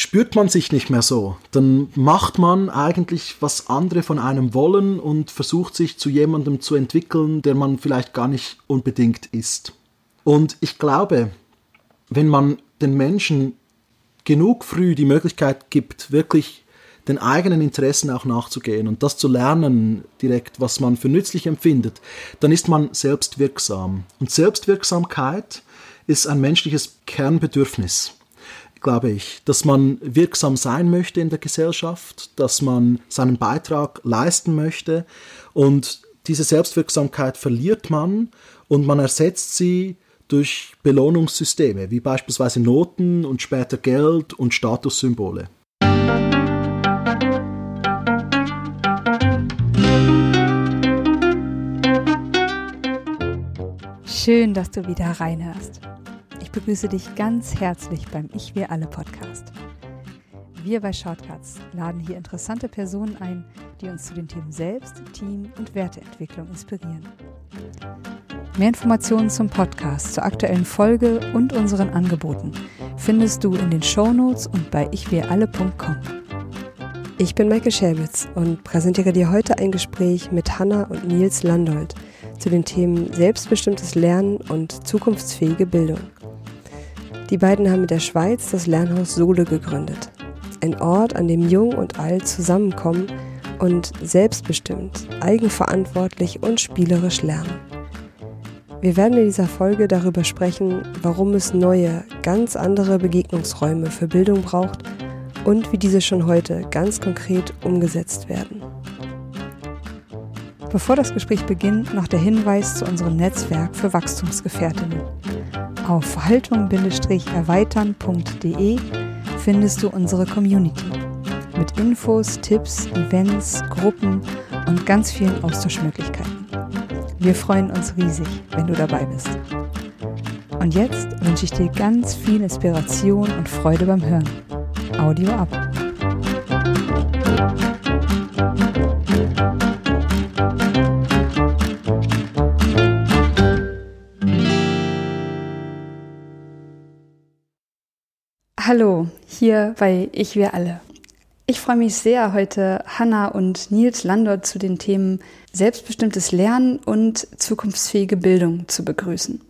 spürt man sich nicht mehr so. Dann macht man eigentlich, was andere von einem wollen und versucht sich zu jemandem zu entwickeln, der man vielleicht gar nicht unbedingt ist. Und ich glaube, wenn man den Menschen genug früh die Möglichkeit gibt, wirklich den eigenen Interessen auch nachzugehen und das zu lernen direkt, was man für nützlich empfindet, dann ist man selbstwirksam. Und Selbstwirksamkeit ist ein menschliches Kernbedürfnis, glaube ich, dass man wirksam sein möchte in der Gesellschaft, dass man seinen Beitrag leisten möchte und diese Selbstwirksamkeit verliert man und man ersetzt sie durch Belohnungssysteme, wie beispielsweise Noten und später Geld und Statussymbole. Schön, dass du wieder reinhörst. Ich begrüße dich ganz herzlich beim Ich Wir Alle Podcast. Wir bei Shortcuts laden hier interessante Personen ein, die uns zu den Themen Selbst, Team und Werteentwicklung inspirieren. Mehr Informationen zum Podcast, zur aktuellen Folge und unseren Angeboten findest du in den Shownotes und bei ichwiralle.com. Ich bin Maike Schäbitz und präsentiere dir heute ein Gespräch mit Hanna und Nils Landolt zu den Themen selbstbestimmtes Lernen und zukunftsfähige Bildung. Die beiden haben mit der Schweiz das Lernhaus Sole gegründet. Ein Ort, an dem Jung und Alt zusammenkommen und selbstbestimmt, eigenverantwortlich und spielerisch lernen. Wir werden in dieser Folge darüber sprechen, warum es neue, ganz andere Begegnungsräume für Bildung braucht und wie diese schon heute ganz konkret umgesetzt werden. Bevor das Gespräch beginnt, noch der Hinweis zu unserem Netzwerk für Wachstumsgefährtinnen. Auf verhaltung-erweitern.de findest du unsere Community mit Infos, Tipps, Events, Gruppen und ganz vielen Austauschmöglichkeiten. Wir freuen uns riesig, wenn du dabei bist. Und jetzt wünsche ich dir ganz viel Inspiration und Freude beim Hören. Audio ab. Hallo, hier bei Ich wir alle. Ich freue mich sehr, heute Hanna und Nils Landert zu den Themen selbstbestimmtes Lernen und zukunftsfähige Bildung zu begrüßen.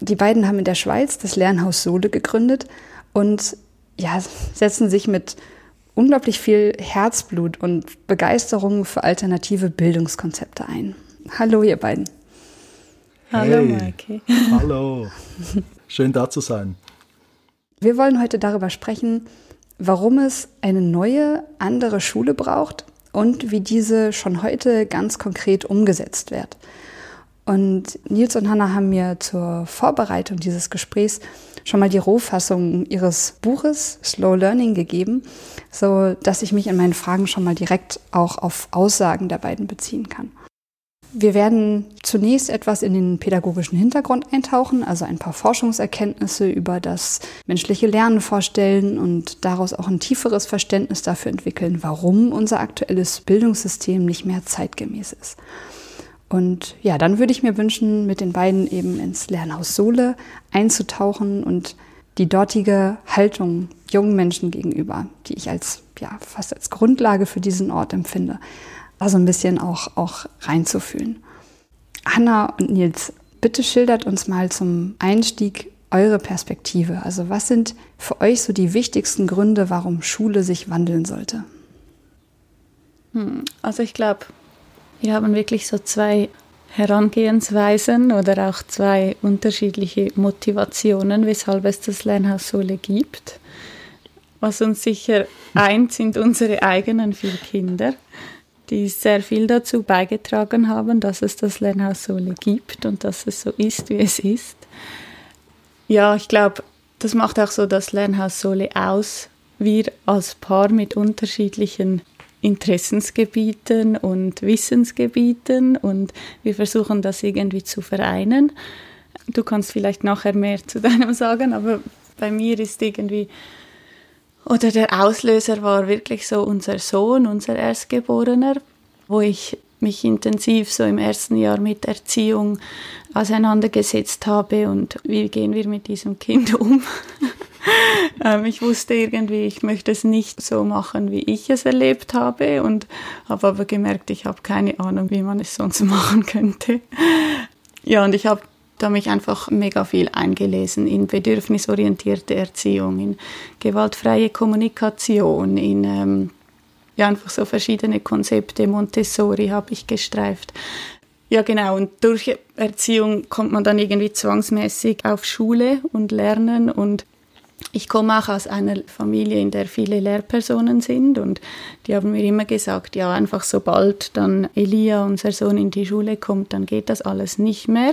Die beiden haben in der Schweiz das Lernhaus Sole gegründet und ja, setzen sich mit unglaublich viel Herzblut und Begeisterung für alternative Bildungskonzepte ein. Hallo, ihr beiden. Hallo, hey. Maike. Hallo. Schön da zu sein. Wir wollen heute darüber sprechen, warum es eine neue, andere Schule braucht und wie diese schon heute ganz konkret umgesetzt wird. Und Nils und Hanna haben mir zur Vorbereitung dieses Gesprächs schon mal die Rohfassung ihres Buches Slow Learning gegeben, so dass ich mich in meinen Fragen schon mal direkt auch auf Aussagen der beiden beziehen kann. Wir werden zunächst etwas in den pädagogischen Hintergrund eintauchen, also ein paar Forschungserkenntnisse über das menschliche Lernen vorstellen und daraus auch ein tieferes Verständnis dafür entwickeln, warum unser aktuelles Bildungssystem nicht mehr zeitgemäß ist. Und ja, dann würde ich mir wünschen, mit den beiden eben ins Lernhaus Sole einzutauchen und die dortige Haltung jungen Menschen gegenüber, die ich als ja fast als Grundlage für diesen Ort empfinde, da so ein bisschen auch, auch reinzufühlen. Hanna und Nils, bitte schildert uns mal zum Einstieg eure Perspektive. Also was sind für euch so die wichtigsten Gründe, warum Schule sich wandeln sollte? Hm, also ich glaube, wir haben wirklich so zwei Herangehensweisen oder auch zwei unterschiedliche Motivationen, weshalb es das Lernhaus Sole gibt. Was uns sicher eint, sind unsere eigenen vier Kinder die sehr viel dazu beigetragen haben, dass es das Lernhaus Sole gibt und dass es so ist, wie es ist. Ja, ich glaube, das macht auch so das Lernhaus Sole aus. Wir als Paar mit unterschiedlichen Interessensgebieten und Wissensgebieten und wir versuchen das irgendwie zu vereinen. Du kannst vielleicht nachher mehr zu deinem sagen, aber bei mir ist irgendwie oder der Auslöser war wirklich so unser Sohn, unser Erstgeborener, wo ich mich intensiv so im ersten Jahr mit Erziehung auseinandergesetzt habe und wie gehen wir mit diesem Kind um. ähm, ich wusste irgendwie, ich möchte es nicht so machen, wie ich es erlebt habe und habe aber gemerkt, ich habe keine Ahnung, wie man es sonst machen könnte. Ja, und ich habe da mich einfach mega viel eingelesen in bedürfnisorientierte Erziehung, in gewaltfreie Kommunikation, in ähm, ja einfach so verschiedene Konzepte. Montessori habe ich gestreift. Ja, genau. Und durch Erziehung kommt man dann irgendwie zwangsmäßig auf Schule und Lernen. Und ich komme auch aus einer Familie, in der viele Lehrpersonen sind. Und die haben mir immer gesagt, ja, einfach sobald dann Elia, unser Sohn, in die Schule kommt, dann geht das alles nicht mehr.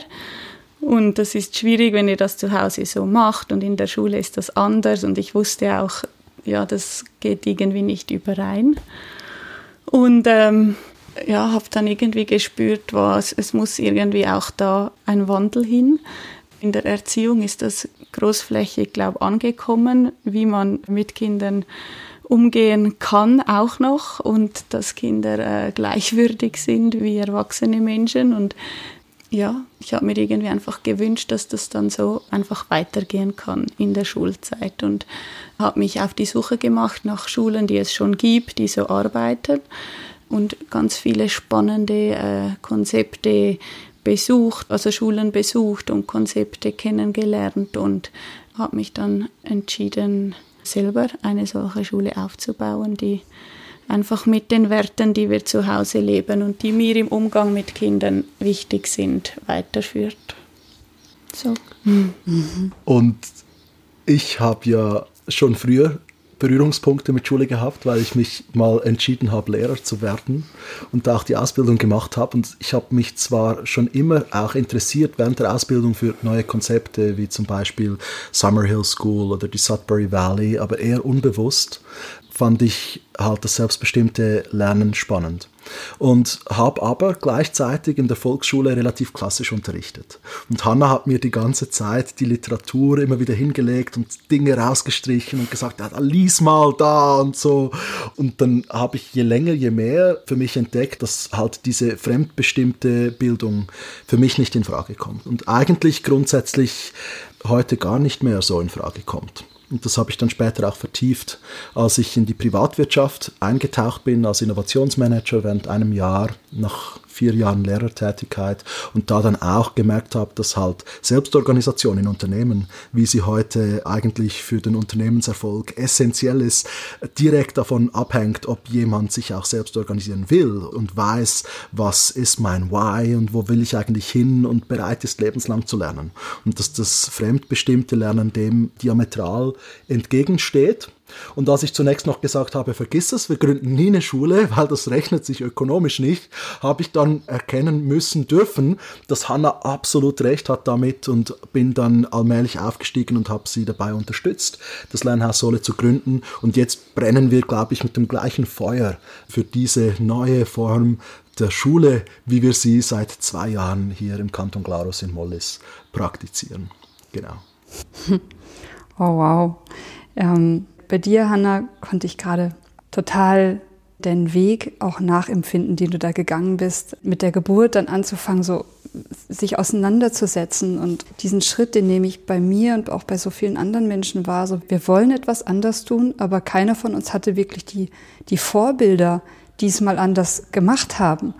Und das ist schwierig, wenn ihr das zu Hause so macht. Und in der Schule ist das anders. Und ich wusste auch, ja, das geht irgendwie nicht überein. Und ähm, ja, habe dann irgendwie gespürt, was, es muss irgendwie auch da ein Wandel hin. In der Erziehung ist das großflächig, glaube angekommen, wie man mit Kindern umgehen kann auch noch und dass Kinder äh, gleichwürdig sind wie erwachsene Menschen und ja, ich habe mir irgendwie einfach gewünscht, dass das dann so einfach weitergehen kann in der Schulzeit und habe mich auf die Suche gemacht nach Schulen, die es schon gibt, die so arbeiten und ganz viele spannende äh, Konzepte besucht, also Schulen besucht und Konzepte kennengelernt und habe mich dann entschieden, selber eine solche Schule aufzubauen, die einfach mit den Werten, die wir zu Hause leben und die mir im Umgang mit Kindern wichtig sind, weiterführt. So. Mhm. Und ich habe ja schon früher Berührungspunkte mit Schule gehabt, weil ich mich mal entschieden habe, Lehrer zu werden und da auch die Ausbildung gemacht habe. Und ich habe mich zwar schon immer auch interessiert während der Ausbildung für neue Konzepte, wie zum Beispiel Summerhill School oder die Sudbury Valley, aber eher unbewusst fand ich halt das selbstbestimmte Lernen spannend und habe aber gleichzeitig in der Volksschule relativ klassisch unterrichtet. Und Hanna hat mir die ganze Zeit die Literatur immer wieder hingelegt und Dinge rausgestrichen und gesagt, ja, lies mal da und so. Und dann habe ich je länger, je mehr für mich entdeckt, dass halt diese fremdbestimmte Bildung für mich nicht in Frage kommt. Und eigentlich grundsätzlich heute gar nicht mehr so in Frage kommt. Und das habe ich dann später auch vertieft, als ich in die Privatwirtschaft eingetaucht bin als Innovationsmanager während einem Jahr nach vier Jahren Lehrertätigkeit und da dann auch gemerkt habe, dass halt Selbstorganisation in Unternehmen, wie sie heute eigentlich für den Unternehmenserfolg essentiell ist, direkt davon abhängt, ob jemand sich auch selbst organisieren will und weiß, was ist mein Why und wo will ich eigentlich hin und bereit ist, lebenslang zu lernen. Und dass das fremdbestimmte Lernen dem diametral entgegensteht und als ich zunächst noch gesagt habe, vergiss es, wir gründen nie eine Schule, weil das rechnet sich ökonomisch nicht, habe ich dann erkennen müssen dürfen, dass Hanna absolut recht hat damit und bin dann allmählich aufgestiegen und habe sie dabei unterstützt, das Lernhaus Sole zu gründen. Und jetzt brennen wir, glaube ich, mit dem gleichen Feuer für diese neue Form der Schule, wie wir sie seit zwei Jahren hier im Kanton Glarus in Mollis praktizieren. Genau. Oh wow. Ähm, bei dir, Hanna, konnte ich gerade total den Weg auch nachempfinden, den du da gegangen bist, mit der Geburt dann anzufangen, so sich auseinanderzusetzen. Und diesen Schritt, den nehme ich bei mir und auch bei so vielen anderen Menschen wahr, so wir wollen etwas anders tun, aber keiner von uns hatte wirklich die, die Vorbilder, die es mal anders gemacht haben,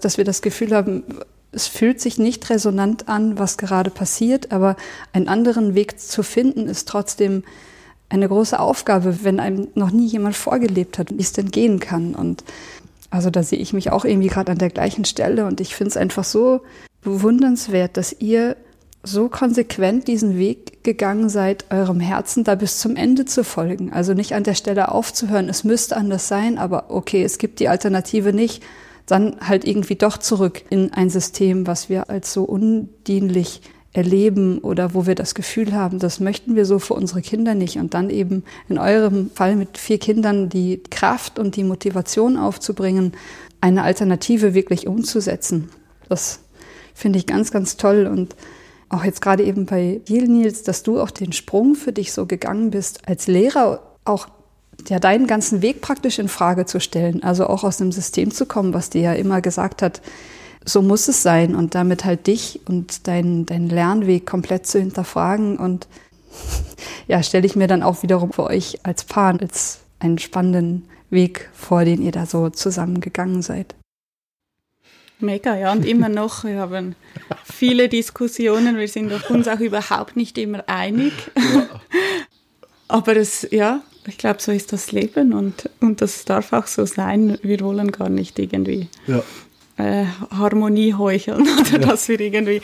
dass wir das Gefühl haben, es fühlt sich nicht resonant an, was gerade passiert, aber einen anderen Weg zu finden ist trotzdem eine große Aufgabe, wenn einem noch nie jemand vorgelebt hat, wie es denn gehen kann. Und also da sehe ich mich auch irgendwie gerade an der gleichen Stelle und ich finde es einfach so bewundernswert, dass ihr so konsequent diesen Weg gegangen seid, eurem Herzen da bis zum Ende zu folgen. Also nicht an der Stelle aufzuhören, es müsste anders sein, aber okay, es gibt die Alternative nicht, dann halt irgendwie doch zurück in ein System, was wir als so undienlich erleben oder wo wir das Gefühl haben, das möchten wir so für unsere Kinder nicht. Und dann eben in eurem Fall mit vier Kindern die Kraft und die Motivation aufzubringen, eine Alternative wirklich umzusetzen. Das finde ich ganz, ganz toll. Und auch jetzt gerade eben bei dir, Nils, dass du auch den Sprung für dich so gegangen bist, als Lehrer auch ja, deinen ganzen Weg praktisch in Frage zu stellen. Also auch aus einem System zu kommen, was dir ja immer gesagt hat, so muss es sein und damit halt dich und deinen dein Lernweg komplett zu hinterfragen und ja, stelle ich mir dann auch wiederum für euch als Paar als einen spannenden Weg vor, den ihr da so zusammengegangen seid. Mega, ja, und immer noch, wir haben viele Diskussionen, wir sind uns auch überhaupt nicht immer einig. Ja. Aber es, ja, ich glaube, so ist das Leben und, und das darf auch so sein. Wir wollen gar nicht irgendwie ja äh, Harmonie heucheln oder ja. dass wir irgendwie,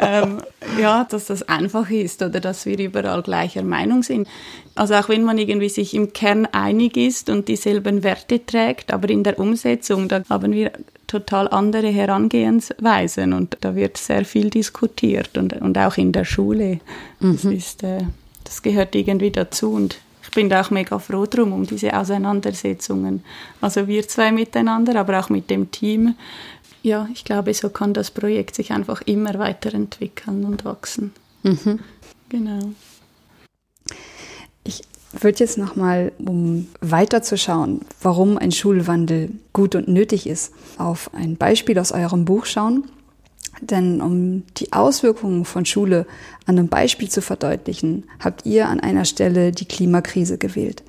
ähm, ja, dass das einfach ist oder dass wir überall gleicher Meinung sind. Also auch wenn man irgendwie sich im Kern einig ist und dieselben Werte trägt, aber in der Umsetzung, da haben wir total andere Herangehensweisen und da wird sehr viel diskutiert und, und auch in der Schule. Mhm. Das, ist, äh, das gehört irgendwie dazu und ich bin da auch mega froh drum, um diese Auseinandersetzungen. Also wir zwei miteinander, aber auch mit dem Team, ja, ich glaube, so kann das Projekt sich einfach immer weiterentwickeln und wachsen. Mhm. Genau. Ich würde jetzt nochmal, um weiterzuschauen, warum ein Schulwandel gut und nötig ist, auf ein Beispiel aus eurem Buch schauen. Denn um die Auswirkungen von Schule an einem Beispiel zu verdeutlichen, habt ihr an einer Stelle die Klimakrise gewählt.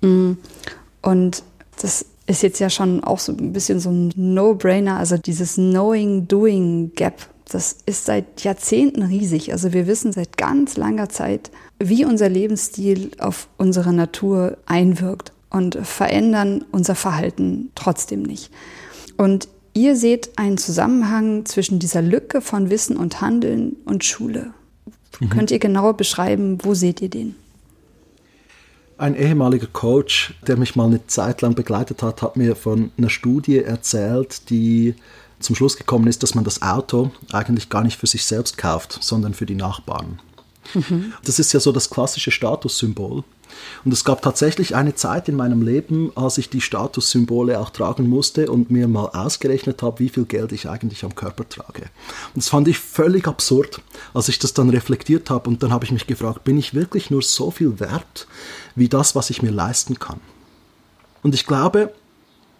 Mm. Und das ist jetzt ja schon auch so ein bisschen so ein No-Brainer, also dieses Knowing-Doing-Gap. Das ist seit Jahrzehnten riesig. Also wir wissen seit ganz langer Zeit, wie unser Lebensstil auf unsere Natur einwirkt und verändern unser Verhalten trotzdem nicht. Und ihr seht einen Zusammenhang zwischen dieser Lücke von Wissen und Handeln und Schule. Mhm. Könnt ihr genauer beschreiben, wo seht ihr den? Ein ehemaliger Coach, der mich mal eine Zeit lang begleitet hat, hat mir von einer Studie erzählt, die zum Schluss gekommen ist, dass man das Auto eigentlich gar nicht für sich selbst kauft, sondern für die Nachbarn. Mhm. Das ist ja so das klassische Statussymbol. Und es gab tatsächlich eine Zeit in meinem Leben, als ich die Statussymbole auch tragen musste und mir mal ausgerechnet habe, wie viel Geld ich eigentlich am Körper trage. Und das fand ich völlig absurd, als ich das dann reflektiert habe. Und dann habe ich mich gefragt, bin ich wirklich nur so viel wert wie das, was ich mir leisten kann? Und ich glaube,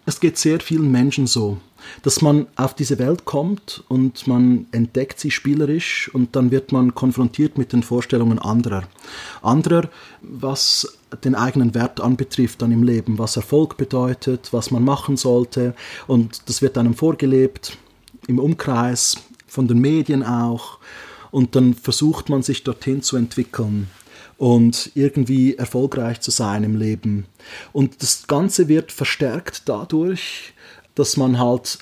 es geht sehr vielen Menschen so, dass man auf diese Welt kommt und man entdeckt sie spielerisch und dann wird man konfrontiert mit den Vorstellungen anderer. Anderer, was den eigenen Wert anbetrifft dann im Leben, was Erfolg bedeutet, was man machen sollte und das wird einem vorgelebt im Umkreis, von den Medien auch und dann versucht man sich dorthin zu entwickeln und irgendwie erfolgreich zu sein im Leben. Und das Ganze wird verstärkt dadurch, dass man halt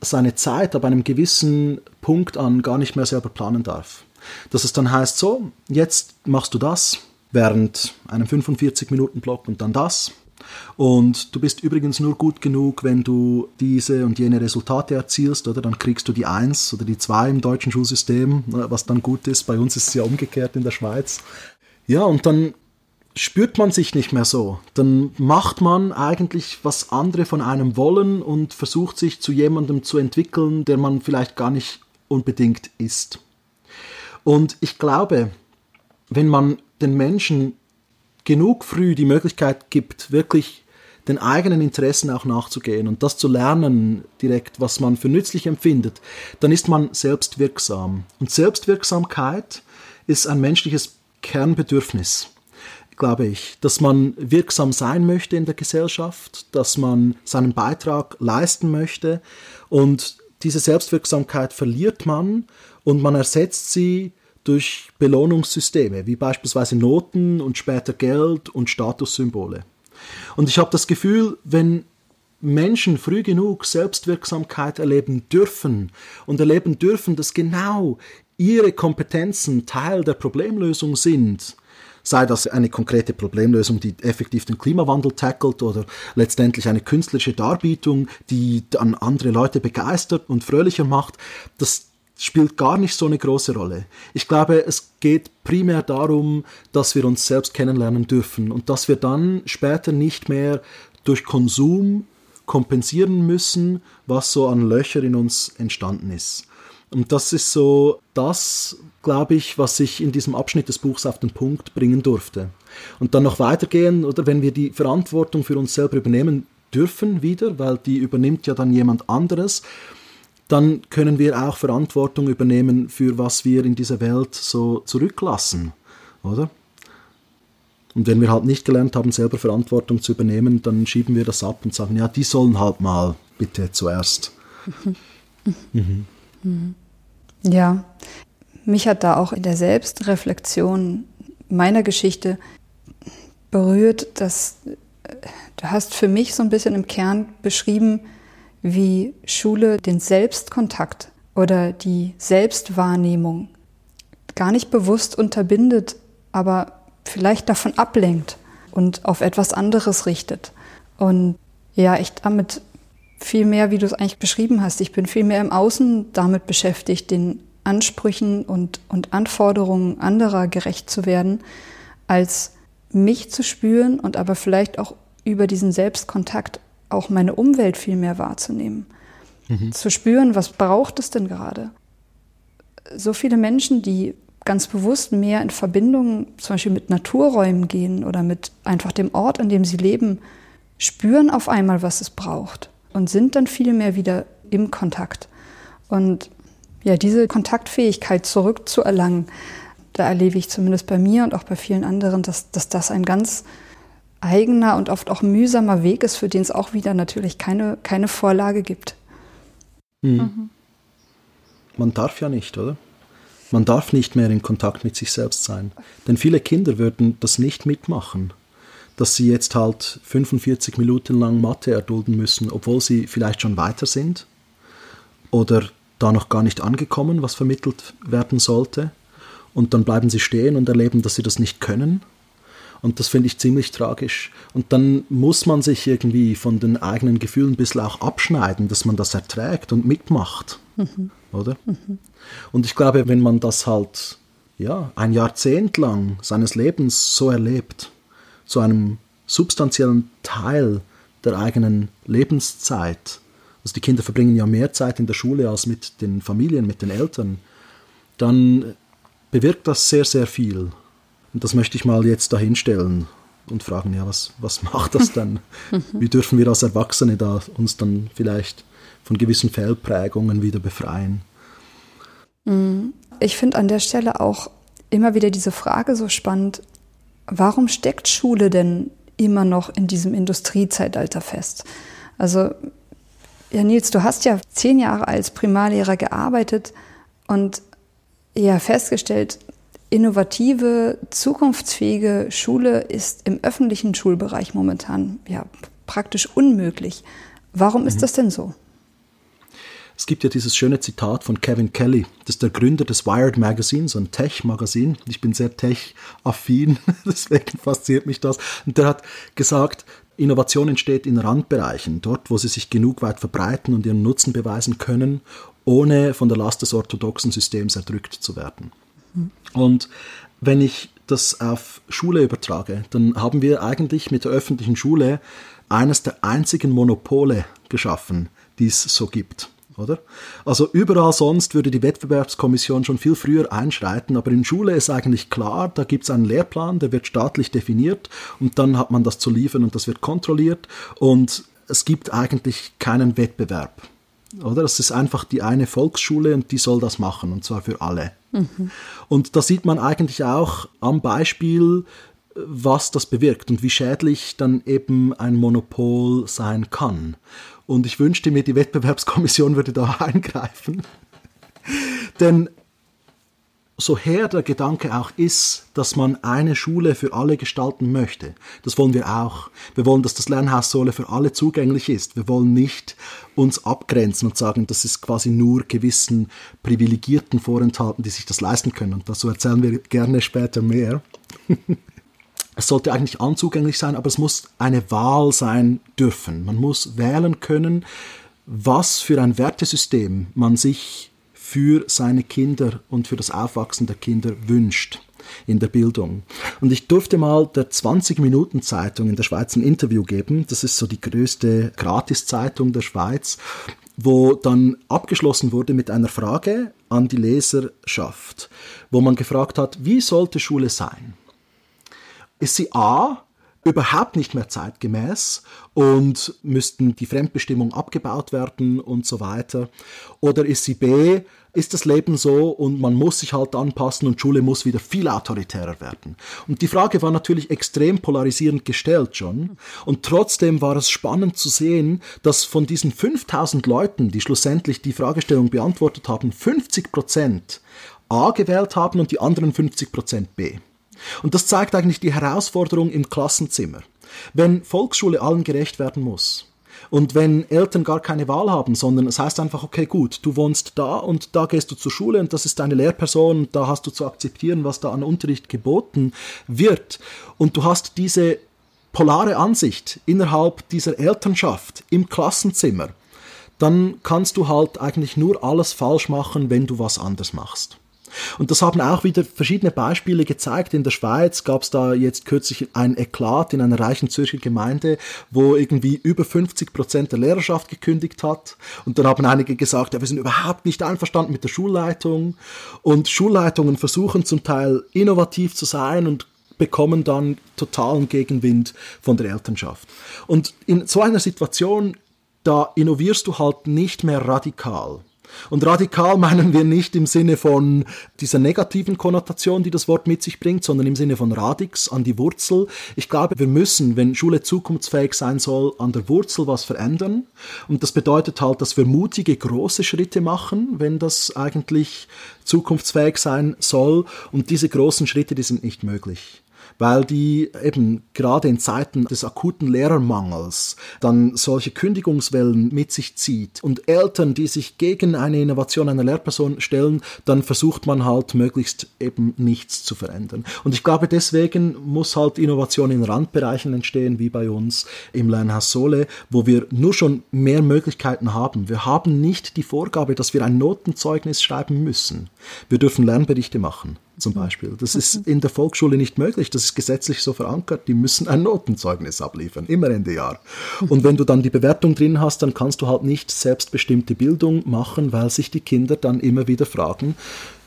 seine Zeit ab einem gewissen Punkt an gar nicht mehr selber planen darf. Dass es dann heißt, so, jetzt machst du das während einem 45-Minuten-Block und dann das. Und du bist übrigens nur gut genug, wenn du diese und jene Resultate erzielst, oder? Dann kriegst du die 1 oder die 2 im deutschen Schulsystem, was dann gut ist. Bei uns ist es ja umgekehrt in der Schweiz. Ja, und dann spürt man sich nicht mehr so. Dann macht man eigentlich, was andere von einem wollen und versucht sich zu jemandem zu entwickeln, der man vielleicht gar nicht unbedingt ist. Und ich glaube, wenn man den Menschen genug früh die Möglichkeit gibt, wirklich den eigenen Interessen auch nachzugehen und das zu lernen direkt, was man für nützlich empfindet, dann ist man selbstwirksam. Und Selbstwirksamkeit ist ein menschliches Kernbedürfnis, glaube ich, dass man wirksam sein möchte in der Gesellschaft, dass man seinen Beitrag leisten möchte und diese Selbstwirksamkeit verliert man und man ersetzt sie durch Belohnungssysteme, wie beispielsweise Noten und später Geld und Statussymbole. Und ich habe das Gefühl, wenn Menschen früh genug Selbstwirksamkeit erleben dürfen und erleben dürfen, dass genau ihre Kompetenzen Teil der Problemlösung sind, sei das eine konkrete Problemlösung, die effektiv den Klimawandel tackelt oder letztendlich eine künstlerische Darbietung, die dann andere Leute begeistert und fröhlicher macht, das spielt gar nicht so eine große Rolle. Ich glaube, es geht primär darum, dass wir uns selbst kennenlernen dürfen und dass wir dann später nicht mehr durch Konsum kompensieren müssen, was so an Löcher in uns entstanden ist. Und das ist so das, glaube ich, was ich in diesem Abschnitt des Buchs auf den Punkt bringen durfte. Und dann noch weitergehen, oder wenn wir die Verantwortung für uns selber übernehmen dürfen wieder, weil die übernimmt ja dann jemand anderes, dann können wir auch Verantwortung übernehmen für was wir in dieser Welt so zurücklassen. oder? Und wenn wir halt nicht gelernt haben, selber Verantwortung zu übernehmen, dann schieben wir das ab und sagen, ja, die sollen halt mal bitte zuerst. Mhm. Mhm. Ja, mich hat da auch in der Selbstreflexion meiner Geschichte berührt, dass äh, du hast für mich so ein bisschen im Kern beschrieben, wie Schule den Selbstkontakt oder die Selbstwahrnehmung gar nicht bewusst unterbindet, aber vielleicht davon ablenkt und auf etwas anderes richtet. Und ja, ich damit viel mehr, wie du es eigentlich beschrieben hast, ich bin viel mehr im Außen damit beschäftigt, den Ansprüchen und, und Anforderungen anderer gerecht zu werden, als mich zu spüren und aber vielleicht auch über diesen Selbstkontakt auch meine Umwelt viel mehr wahrzunehmen. Mhm. Zu spüren, was braucht es denn gerade? So viele Menschen, die ganz bewusst mehr in Verbindung zum Beispiel mit Naturräumen gehen oder mit einfach dem Ort, an dem sie leben, spüren auf einmal, was es braucht und sind dann viel mehr wieder im Kontakt. Und ja, diese Kontaktfähigkeit zurückzuerlangen, da erlebe ich zumindest bei mir und auch bei vielen anderen, dass, dass das ein ganz eigener und oft auch mühsamer Weg ist, für den es auch wieder natürlich keine, keine Vorlage gibt. Mhm. Mhm. Man darf ja nicht, oder? Man darf nicht mehr in Kontakt mit sich selbst sein. Denn viele Kinder würden das nicht mitmachen, dass sie jetzt halt 45 Minuten lang Mathe erdulden müssen, obwohl sie vielleicht schon weiter sind oder da noch gar nicht angekommen, was vermittelt werden sollte. Und dann bleiben sie stehen und erleben, dass sie das nicht können. Und das finde ich ziemlich tragisch. Und dann muss man sich irgendwie von den eigenen Gefühlen ein bisschen auch abschneiden, dass man das erträgt und mitmacht. Mhm. Oder? Mhm. Und ich glaube, wenn man das halt ja, ein Jahrzehnt lang seines Lebens so erlebt, zu einem substanziellen Teil der eigenen Lebenszeit, also die Kinder verbringen ja mehr Zeit in der Schule als mit den Familien, mit den Eltern, dann bewirkt das sehr, sehr viel. Und das möchte ich mal jetzt dahinstellen und fragen, ja, was, was macht das denn? Wie dürfen wir als Erwachsene da uns dann vielleicht von gewissen Fehlprägungen wieder befreien? Mm, ich finde an der Stelle auch immer wieder diese Frage so spannend, warum steckt Schule denn immer noch in diesem Industriezeitalter fest? Also ja, Nils, du hast ja zehn Jahre als Primarlehrer gearbeitet und ja festgestellt, innovative, zukunftsfähige Schule ist im öffentlichen Schulbereich momentan ja praktisch unmöglich. Warum mhm. ist das denn so? Es gibt ja dieses schöne Zitat von Kevin Kelly, das ist der Gründer des Wired Magazine, so ein Tech-Magazin. Ich bin sehr tech-affin, deswegen fasziniert mich das. Und der hat gesagt, Innovation entsteht in Randbereichen, dort, wo sie sich genug weit verbreiten und ihren Nutzen beweisen können, ohne von der Last des orthodoxen Systems erdrückt zu werden. Mhm. Und wenn ich das auf Schule übertrage, dann haben wir eigentlich mit der öffentlichen Schule eines der einzigen Monopole geschaffen, die es so gibt oder? Also überall sonst würde die Wettbewerbskommission schon viel früher einschreiten, aber in Schule ist eigentlich klar, da gibt es einen Lehrplan, der wird staatlich definiert und dann hat man das zu liefern und das wird kontrolliert und es gibt eigentlich keinen Wettbewerb. Oder? Das ist einfach die eine Volksschule und die soll das machen und zwar für alle. Mhm. Und da sieht man eigentlich auch am Beispiel, was das bewirkt und wie schädlich dann eben ein Monopol sein kann. Und ich wünschte mir, die Wettbewerbskommission würde da eingreifen. Denn so her der Gedanke auch ist, dass man eine Schule für alle gestalten möchte, das wollen wir auch. Wir wollen, dass das Lernhaus Sohle für alle zugänglich ist. Wir wollen nicht uns abgrenzen und sagen, das ist quasi nur gewissen Privilegierten vorenthalten, die sich das leisten können. Und dazu erzählen wir gerne später mehr. es sollte eigentlich anzugänglich sein, aber es muss eine Wahl sein dürfen. Man muss wählen können, was für ein Wertesystem man sich für seine Kinder und für das Aufwachsen der Kinder wünscht in der Bildung. Und ich durfte mal der 20-Minuten-Zeitung in der Schweiz ein Interview geben. Das ist so die größte Gratiszeitung der Schweiz, wo dann abgeschlossen wurde mit einer Frage an die Leserschaft, wo man gefragt hat, wie sollte Schule sein? Ist sie A überhaupt nicht mehr zeitgemäß und müssten die Fremdbestimmung abgebaut werden und so weiter? Oder ist sie B ist das Leben so und man muss sich halt anpassen und Schule muss wieder viel autoritärer werden. Und die Frage war natürlich extrem polarisierend gestellt schon. Und trotzdem war es spannend zu sehen, dass von diesen 5000 Leuten, die schlussendlich die Fragestellung beantwortet haben, 50 Prozent A gewählt haben und die anderen 50 Prozent B. Und das zeigt eigentlich die Herausforderung im Klassenzimmer. Wenn Volksschule allen gerecht werden muss, und wenn Eltern gar keine Wahl haben, sondern es heißt einfach, okay, gut, du wohnst da und da gehst du zur Schule und das ist deine Lehrperson und da hast du zu akzeptieren, was da an Unterricht geboten wird. Und du hast diese polare Ansicht innerhalb dieser Elternschaft im Klassenzimmer, dann kannst du halt eigentlich nur alles falsch machen, wenn du was anders machst. Und das haben auch wieder verschiedene Beispiele gezeigt. In der Schweiz gab es da jetzt kürzlich ein Eklat in einer reichen Zürcher Gemeinde, wo irgendwie über 50 Prozent der Lehrerschaft gekündigt hat. Und dann haben einige gesagt, ja, wir sind überhaupt nicht einverstanden mit der Schulleitung. Und Schulleitungen versuchen zum Teil innovativ zu sein und bekommen dann totalen Gegenwind von der Elternschaft. Und in so einer Situation, da innovierst du halt nicht mehr radikal und radikal meinen wir nicht im Sinne von dieser negativen Konnotation, die das Wort mit sich bringt, sondern im Sinne von Radix an die Wurzel. Ich glaube, wir müssen, wenn Schule zukunftsfähig sein soll, an der Wurzel was verändern. Und das bedeutet halt, dass wir mutige, große Schritte machen, wenn das eigentlich zukunftsfähig sein soll. Und diese großen Schritte, die sind nicht möglich weil die eben gerade in Zeiten des akuten Lehrermangels dann solche Kündigungswellen mit sich zieht und Eltern, die sich gegen eine Innovation einer Lehrperson stellen, dann versucht man halt möglichst eben nichts zu verändern. Und ich glaube, deswegen muss halt Innovation in Randbereichen entstehen, wie bei uns im Lernhaus Sole, wo wir nur schon mehr Möglichkeiten haben. Wir haben nicht die Vorgabe, dass wir ein Notenzeugnis schreiben müssen. Wir dürfen Lernberichte machen zum Beispiel. Das ist in der Volksschule nicht möglich. Das ist gesetzlich so verankert. Die müssen ein Notenzeugnis abliefern, immer Ende Jahr. Und wenn du dann die Bewertung drin hast, dann kannst du halt nicht selbstbestimmte Bildung machen, weil sich die Kinder dann immer wieder fragen,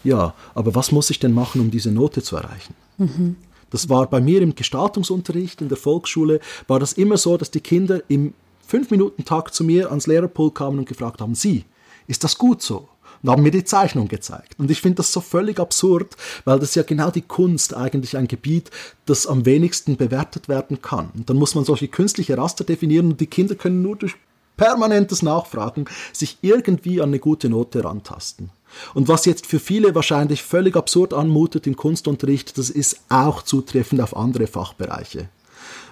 ja, aber was muss ich denn machen, um diese Note zu erreichen? Mhm. Das war bei mir im Gestaltungsunterricht in der Volksschule, war das immer so, dass die Kinder im Fünf-Minuten-Tag zu mir ans Lehrerpult kamen und gefragt haben, Sie, ist das gut so? Und haben mir die Zeichnung gezeigt. Und ich finde das so völlig absurd, weil das ja genau die Kunst eigentlich ein Gebiet, das am wenigsten bewertet werden kann. Und dann muss man solche künstliche Raster definieren und die Kinder können nur durch permanentes Nachfragen sich irgendwie an eine gute Note rantasten. Und was jetzt für viele wahrscheinlich völlig absurd anmutet im Kunstunterricht, das ist auch zutreffend auf andere Fachbereiche.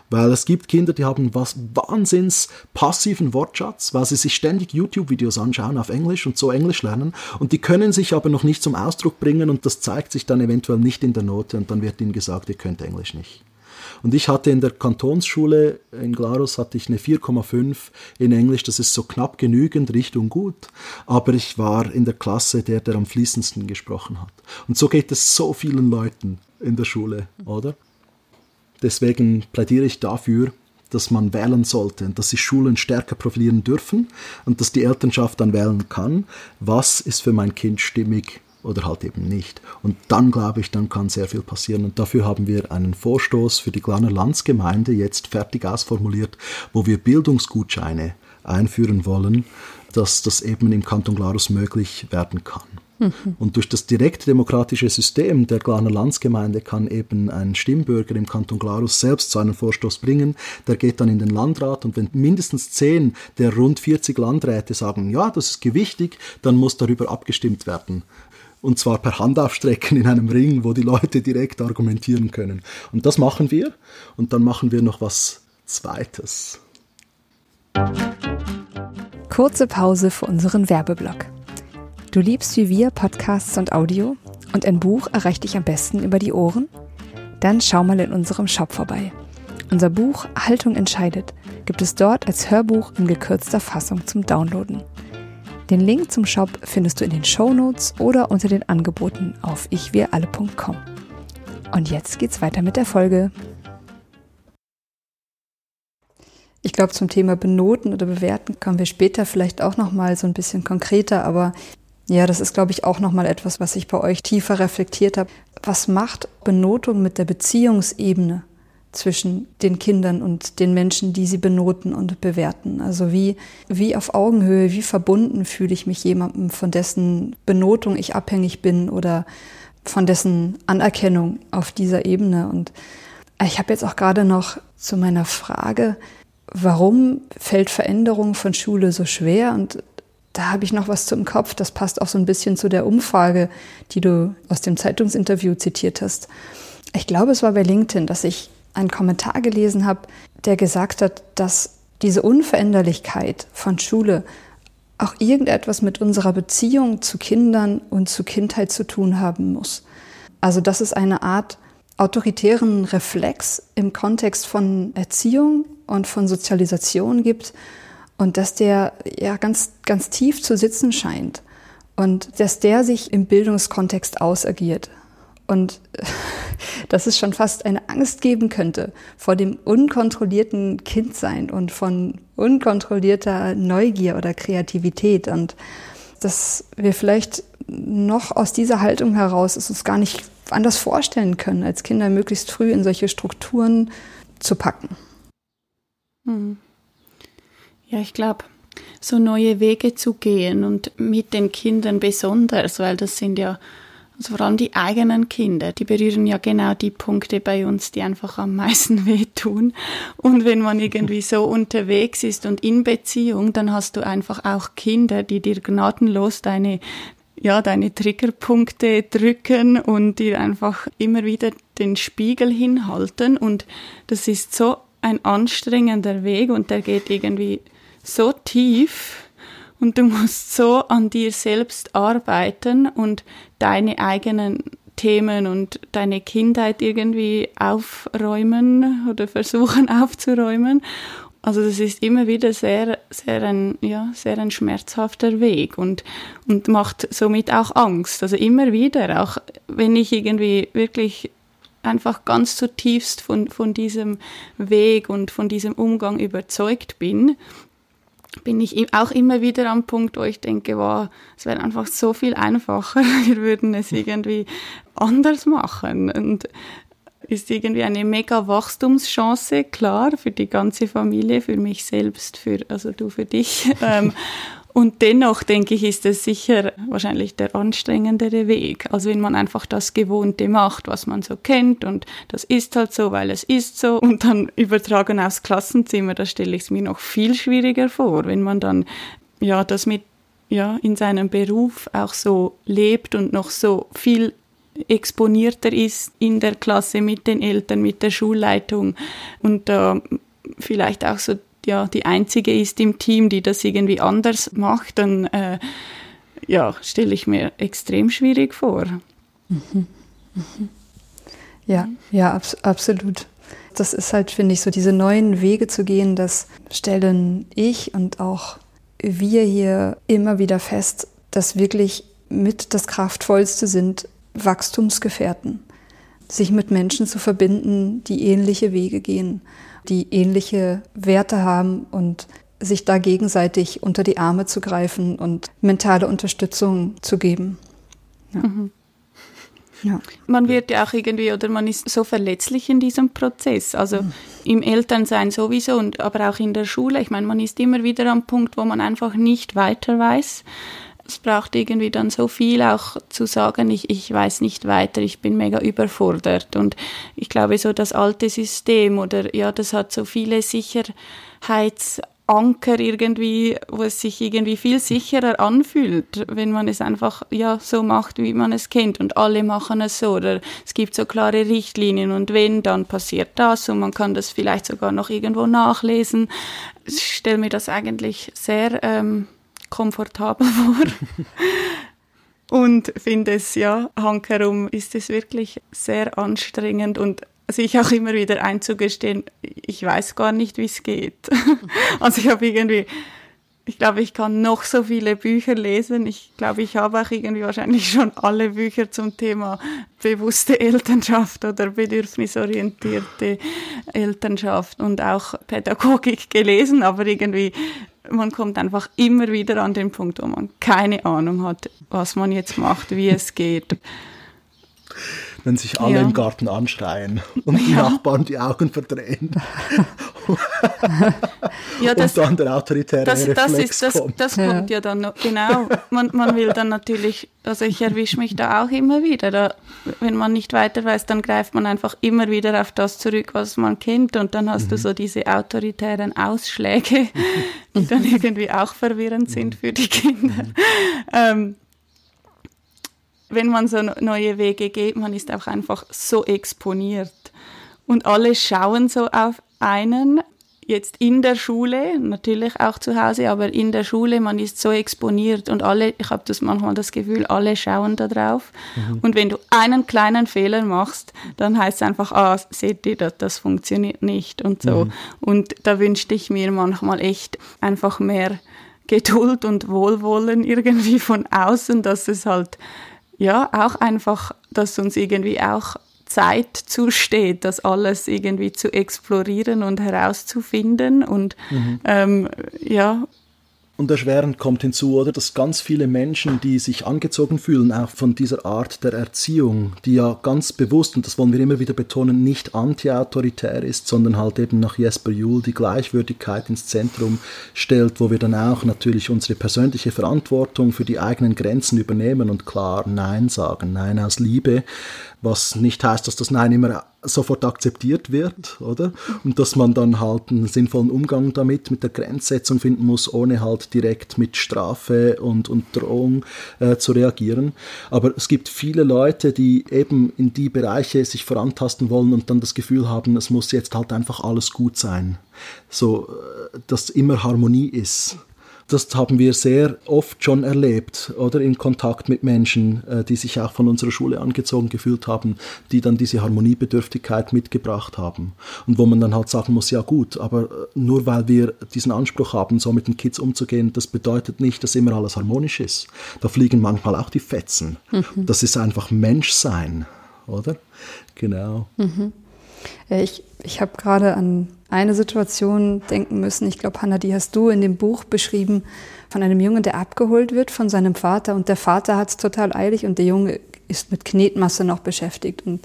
Weil es gibt Kinder, die haben was wahnsinns passiven Wortschatz, weil sie sich ständig YouTube-Videos anschauen auf Englisch und so Englisch lernen und die können sich aber noch nicht zum Ausdruck bringen und das zeigt sich dann eventuell nicht in der Note und dann wird ihnen gesagt, ihr könnt Englisch nicht. Und ich hatte in der Kantonsschule in Glarus hatte ich eine 4,5 in Englisch, das ist so knapp genügend Richtung gut, aber ich war in der Klasse der, der am fließendsten gesprochen hat. Und so geht es so vielen Leuten in der Schule, oder? Deswegen plädiere ich dafür, dass man wählen sollte und dass sich Schulen stärker profilieren dürfen und dass die Elternschaft dann wählen kann, was ist für mein Kind stimmig oder halt eben nicht. Und dann glaube ich, dann kann sehr viel passieren. Und dafür haben wir einen Vorstoß für die Glaner Landsgemeinde jetzt fertig ausformuliert, wo wir Bildungsgutscheine einführen wollen, dass das eben im Kanton Glarus möglich werden kann. Und durch das direktdemokratische System der Glaner Landsgemeinde kann eben ein Stimmbürger im Kanton Glarus selbst so einen Vorstoß bringen. Der geht dann in den Landrat und wenn mindestens zehn der rund 40 Landräte sagen, ja, das ist gewichtig, dann muss darüber abgestimmt werden. Und zwar per Handaufstrecken in einem Ring, wo die Leute direkt argumentieren können. Und das machen wir. Und dann machen wir noch was Zweites. Kurze Pause für unseren Werbeblock. Du liebst wie wir Podcasts und Audio und ein Buch erreicht dich am besten über die Ohren? Dann schau mal in unserem Shop vorbei. Unser Buch Haltung entscheidet gibt es dort als Hörbuch in gekürzter Fassung zum Downloaden. Den Link zum Shop findest du in den Show Notes oder unter den Angeboten auf ichwiralle.com. Und jetzt geht's weiter mit der Folge. Ich glaube, zum Thema Benoten oder Bewerten kommen wir später vielleicht auch noch mal so ein bisschen konkreter, aber ja, das ist, glaube ich, auch nochmal etwas, was ich bei euch tiefer reflektiert habe. Was macht Benotung mit der Beziehungsebene zwischen den Kindern und den Menschen, die sie benoten und bewerten. Also wie, wie auf Augenhöhe, wie verbunden fühle ich mich jemandem, von dessen Benotung ich abhängig bin oder von dessen Anerkennung auf dieser Ebene. Und ich habe jetzt auch gerade noch zu meiner Frage, warum fällt Veränderung von Schule so schwer? Und da habe ich noch was zum Kopf. Das passt auch so ein bisschen zu der Umfrage, die du aus dem Zeitungsinterview zitiert hast. Ich glaube, es war bei LinkedIn, dass ich einen Kommentar gelesen habe, der gesagt hat, dass diese Unveränderlichkeit von Schule auch irgendetwas mit unserer Beziehung zu Kindern und zu Kindheit zu tun haben muss. Also dass es eine Art autoritären Reflex im Kontext von Erziehung und von Sozialisation gibt und dass der ja ganz, ganz tief zu sitzen scheint und dass der sich im Bildungskontext ausagiert. Und dass es schon fast eine Angst geben könnte vor dem unkontrollierten Kindsein und von unkontrollierter Neugier oder Kreativität und dass wir vielleicht noch aus dieser Haltung heraus es uns gar nicht anders vorstellen können, als Kinder möglichst früh in solche Strukturen zu packen. Hm. Ja, ich glaube, so neue Wege zu gehen und mit den Kindern besonders, weil das sind ja also vor allem die eigenen Kinder, die berühren ja genau die Punkte bei uns, die einfach am meisten wehtun. Und wenn man irgendwie so unterwegs ist und in Beziehung, dann hast du einfach auch Kinder, die dir gnadenlos deine ja, deine Triggerpunkte drücken und dir einfach immer wieder den Spiegel hinhalten. Und das ist so ein anstrengender Weg und der geht irgendwie so tief und du musst so an dir selbst arbeiten und deine eigenen Themen und deine Kindheit irgendwie aufräumen oder versuchen aufzuräumen. Also das ist immer wieder sehr, sehr ein, ja, sehr ein schmerzhafter Weg und, und macht somit auch Angst. Also immer wieder, auch wenn ich irgendwie wirklich einfach ganz zutiefst von, von diesem Weg und von diesem Umgang überzeugt bin, bin ich auch immer wieder am Punkt, wo ich denke, wow, es wäre einfach so viel einfacher, wir würden es irgendwie anders machen. Und ist irgendwie eine mega Wachstumschance, klar, für die ganze Familie, für mich selbst, für, also du für dich. Und dennoch denke ich, ist es sicher wahrscheinlich der anstrengendere Weg. Also wenn man einfach das Gewohnte macht, was man so kennt und das ist halt so, weil es ist so und dann übertragen aufs Klassenzimmer, da stelle ich es mir noch viel schwieriger vor, wenn man dann ja das mit ja in seinem Beruf auch so lebt und noch so viel exponierter ist in der Klasse mit den Eltern, mit der Schulleitung und da äh, vielleicht auch so ja die einzige ist im Team, die das irgendwie anders macht, dann äh, ja, stelle ich mir extrem schwierig vor. Mhm. Mhm. Ja, ja, abs absolut. Das ist halt, finde ich, so diese neuen Wege zu gehen, das stellen ich und auch wir hier immer wieder fest, dass wirklich mit das Kraftvollste sind Wachstumsgefährten. Sich mit Menschen zu verbinden, die ähnliche Wege gehen die ähnliche Werte haben und sich da gegenseitig unter die Arme zu greifen und mentale Unterstützung zu geben. Ja. Mhm. Ja. Man wird ja auch irgendwie oder man ist so verletzlich in diesem Prozess. Also mhm. im Elternsein sowieso und aber auch in der Schule. Ich meine, man ist immer wieder am Punkt, wo man einfach nicht weiter weiß es braucht irgendwie dann so viel auch zu sagen, ich, ich weiß nicht weiter, ich bin mega überfordert. Und ich glaube, so das alte System oder ja, das hat so viele Sicherheitsanker irgendwie, wo es sich irgendwie viel sicherer anfühlt, wenn man es einfach ja so macht, wie man es kennt und alle machen es so oder es gibt so klare Richtlinien und wenn, dann passiert das und man kann das vielleicht sogar noch irgendwo nachlesen. Ich stelle mir das eigentlich sehr ähm, komfortabel vor. und finde es, ja, hankerum ist es wirklich sehr anstrengend und sich auch immer wieder einzugestehen, ich weiß gar nicht, wie es geht. also ich habe irgendwie, ich glaube, ich kann noch so viele Bücher lesen. Ich glaube, ich habe auch irgendwie wahrscheinlich schon alle Bücher zum Thema bewusste Elternschaft oder bedürfnisorientierte Elternschaft und auch Pädagogik gelesen, aber irgendwie man kommt einfach immer wieder an den Punkt, wo man keine Ahnung hat, was man jetzt macht, wie es geht. Wenn sich alle ja. im Garten anschreien und die ja. Nachbarn die Augen verdrehen. ja, das, und dann der autoritäre das, Reflex das, ist, das, kommt. das kommt ja dann, noch, genau. Man, man will dann natürlich, also ich erwische mich da auch immer wieder, da, wenn man nicht weiter weiß, dann greift man einfach immer wieder auf das zurück, was man kennt und dann hast mhm. du so diese autoritären Ausschläge, die dann irgendwie auch verwirrend sind für die Kinder. Mhm. Ähm, wenn man so neue Wege geht, man ist auch einfach so exponiert. Und alle schauen so auf einen, jetzt in der Schule, natürlich auch zu Hause, aber in der Schule, man ist so exponiert und alle, ich habe das manchmal das Gefühl, alle schauen da drauf. Mhm. Und wenn du einen kleinen Fehler machst, dann heißt es einfach, ah, seht ihr, das, das funktioniert nicht und so. Mhm. Und da wünschte ich mir manchmal echt einfach mehr Geduld und Wohlwollen irgendwie von außen, dass es halt ja, auch einfach, dass uns irgendwie auch Zeit zusteht, das alles irgendwie zu explorieren und herauszufinden und mhm. ähm, ja, und erschwerend kommt hinzu, oder, dass ganz viele Menschen, die sich angezogen fühlen, auch von dieser Art der Erziehung, die ja ganz bewusst, und das wollen wir immer wieder betonen, nicht anti-autoritär ist, sondern halt eben nach Jesper Juhl die Gleichwürdigkeit ins Zentrum stellt, wo wir dann auch natürlich unsere persönliche Verantwortung für die eigenen Grenzen übernehmen und klar Nein sagen, Nein aus Liebe, was nicht heißt, dass das Nein immer sofort akzeptiert wird, oder? Und dass man dann halt einen sinnvollen Umgang damit, mit der Grenzsetzung finden muss, ohne halt direkt mit Strafe und, und Drohung äh, zu reagieren. Aber es gibt viele Leute, die eben in die Bereiche sich vorantasten wollen und dann das Gefühl haben, es muss jetzt halt einfach alles gut sein. So, äh, dass immer Harmonie ist. Das haben wir sehr oft schon erlebt oder in Kontakt mit Menschen, äh, die sich auch von unserer Schule angezogen gefühlt haben, die dann diese Harmoniebedürftigkeit mitgebracht haben. Und wo man dann halt sagen muss, ja gut, aber äh, nur weil wir diesen Anspruch haben, so mit den Kids umzugehen, das bedeutet nicht, dass immer alles harmonisch ist. Da fliegen manchmal auch die Fetzen. Mhm. Das ist einfach Menschsein, oder? Genau. Mhm. Ich, ich habe gerade an eine Situation denken müssen. Ich glaube, Hanna, die hast du in dem Buch beschrieben von einem Jungen, der abgeholt wird von seinem Vater und der Vater hat es total eilig und der Junge ist mit Knetmasse noch beschäftigt und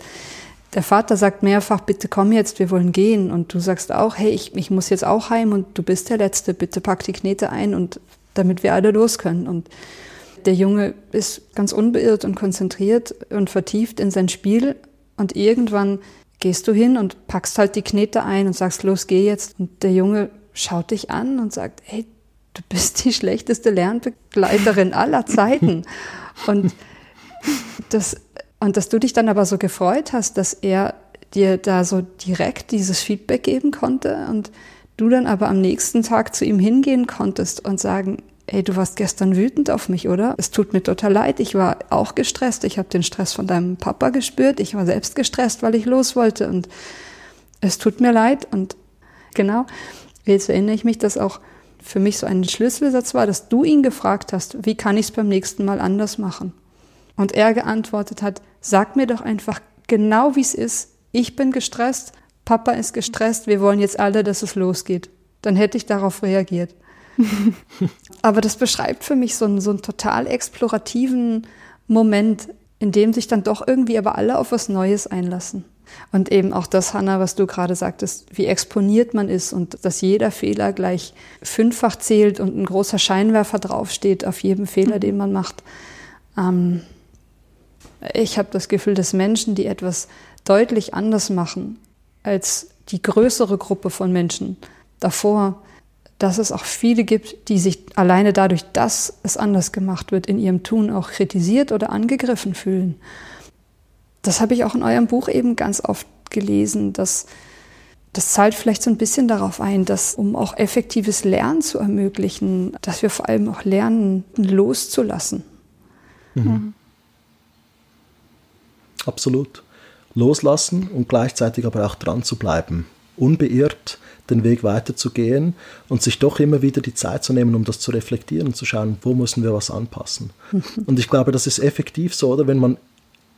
der Vater sagt mehrfach, bitte komm jetzt, wir wollen gehen. Und du sagst auch, hey, ich, ich muss jetzt auch heim und du bist der Letzte, bitte pack die Knete ein und damit wir alle los können. Und der Junge ist ganz unbeirrt und konzentriert und vertieft in sein Spiel und irgendwann gehst du hin und packst halt die Knete ein und sagst, los, geh jetzt. Und der Junge schaut dich an und sagt, hey, du bist die schlechteste Lernbegleiterin aller Zeiten. Und das, und dass du dich dann aber so gefreut hast, dass er dir da so direkt dieses Feedback geben konnte und du dann aber am nächsten Tag zu ihm hingehen konntest und sagen, ey, du warst gestern wütend auf mich, oder? Es tut mir total leid. Ich war auch gestresst. Ich habe den Stress von deinem Papa gespürt. Ich war selbst gestresst, weil ich los wollte. Und es tut mir leid. Und genau, jetzt erinnere ich mich, dass auch für mich so ein Schlüsselsatz war, dass du ihn gefragt hast, wie kann ich es beim nächsten Mal anders machen? Und er geantwortet hat, sag mir doch einfach genau, wie es ist. Ich bin gestresst, Papa ist gestresst, wir wollen jetzt alle, dass es losgeht. Dann hätte ich darauf reagiert. Aber das beschreibt für mich so einen, so einen total explorativen Moment, in dem sich dann doch irgendwie aber alle auf was Neues einlassen. Und eben auch das, Hanna, was du gerade sagtest, wie exponiert man ist und dass jeder Fehler gleich fünffach zählt und ein großer Scheinwerfer draufsteht auf jedem Fehler, mhm. den man macht. Ähm, ich habe das Gefühl, dass Menschen, die etwas deutlich anders machen als die größere Gruppe von Menschen davor, dass es auch viele gibt, die sich alleine dadurch, dass es anders gemacht wird, in ihrem Tun auch kritisiert oder angegriffen fühlen. Das habe ich auch in eurem Buch eben ganz oft gelesen, dass das zahlt vielleicht so ein bisschen darauf ein, dass um auch effektives Lernen zu ermöglichen, dass wir vor allem auch lernen, loszulassen. Mhm. Absolut. Loslassen und gleichzeitig aber auch dran zu bleiben. Unbeirrt, den Weg weiterzugehen und sich doch immer wieder die Zeit zu nehmen, um das zu reflektieren und zu schauen, wo müssen wir was anpassen. und ich glaube, das ist effektiv so, oder wenn man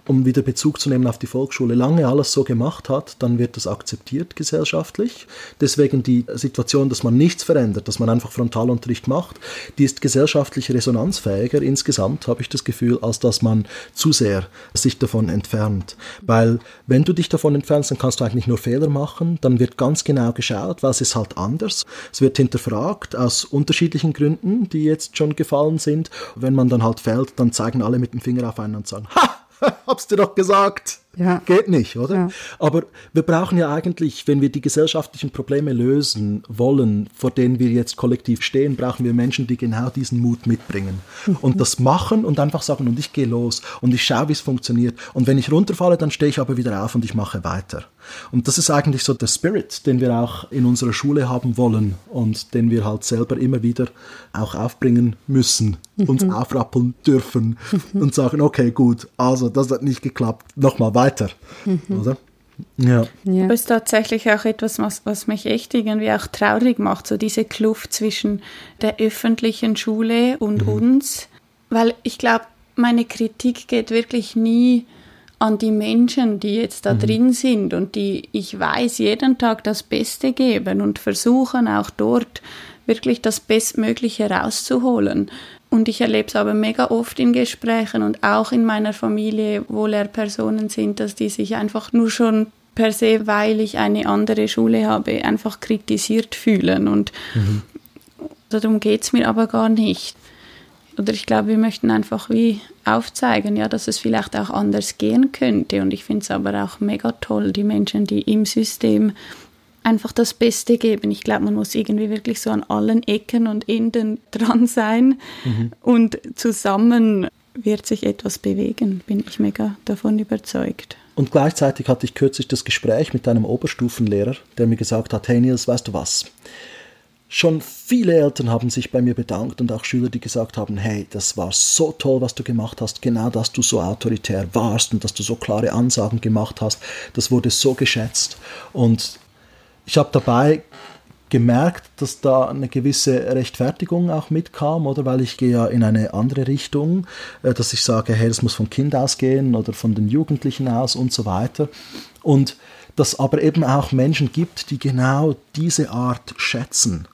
um wieder Bezug zu nehmen auf die Volksschule, lange alles so gemacht hat, dann wird das akzeptiert gesellschaftlich. Deswegen die Situation, dass man nichts verändert, dass man einfach Frontalunterricht macht, die ist gesellschaftlich resonanzfähiger insgesamt, habe ich das Gefühl, als dass man zu sehr sich davon entfernt. Weil wenn du dich davon entfernst, dann kannst du eigentlich nur Fehler machen, dann wird ganz genau geschaut, was ist halt anders. Es wird hinterfragt aus unterschiedlichen Gründen, die jetzt schon gefallen sind. Wenn man dann halt fällt, dann zeigen alle mit dem Finger auf einen und sagen, ha! Hab's dir doch gesagt. Ja. Geht nicht, oder? Ja. Aber wir brauchen ja eigentlich, wenn wir die gesellschaftlichen Probleme lösen wollen, vor denen wir jetzt kollektiv stehen, brauchen wir Menschen, die genau diesen Mut mitbringen mhm. und das machen und einfach sagen, und ich gehe los und ich schaue, wie es funktioniert. Und wenn ich runterfalle, dann stehe ich aber wieder auf und ich mache weiter. Und das ist eigentlich so der Spirit, den wir auch in unserer Schule haben wollen und den wir halt selber immer wieder auch aufbringen müssen, mhm. uns aufrappeln dürfen mhm. und sagen, okay, gut, also das hat nicht geklappt, nochmal weiter, mhm. oder? Ja. ja. Es ist tatsächlich auch etwas, was, was mich echt irgendwie auch traurig macht, so diese Kluft zwischen der öffentlichen Schule und mhm. uns. Weil ich glaube, meine Kritik geht wirklich nie an die Menschen, die jetzt da mhm. drin sind und die, ich weiß, jeden Tag das Beste geben und versuchen auch dort wirklich das Bestmögliche rauszuholen. Und ich erlebe es aber mega oft in Gesprächen und auch in meiner Familie, wo Lehrpersonen sind, dass die sich einfach nur schon per se, weil ich eine andere Schule habe, einfach kritisiert fühlen. Und mhm. darum geht es mir aber gar nicht. Oder ich glaube, wir möchten einfach wie aufzeigen, ja, dass es vielleicht auch anders gehen könnte. Und ich finde es aber auch mega toll, die Menschen, die im System einfach das Beste geben. Ich glaube, man muss irgendwie wirklich so an allen Ecken und Enden dran sein mhm. und zusammen wird sich etwas bewegen, bin ich mega davon überzeugt. Und gleichzeitig hatte ich kürzlich das Gespräch mit einem Oberstufenlehrer, der mir gesagt hat, hey Nils, weißt du was? Schon viele Eltern haben sich bei mir bedankt und auch Schüler, die gesagt haben, hey, das war so toll, was du gemacht hast, genau, dass du so autoritär warst und dass du so klare Ansagen gemacht hast, das wurde so geschätzt. Und ich habe dabei gemerkt, dass da eine gewisse Rechtfertigung auch mitkam, oder weil ich gehe ja in eine andere Richtung, äh, dass ich sage, hey, das muss vom Kind ausgehen oder von den Jugendlichen aus und so weiter. Und dass aber eben auch Menschen gibt, die genau diese Art schätzen.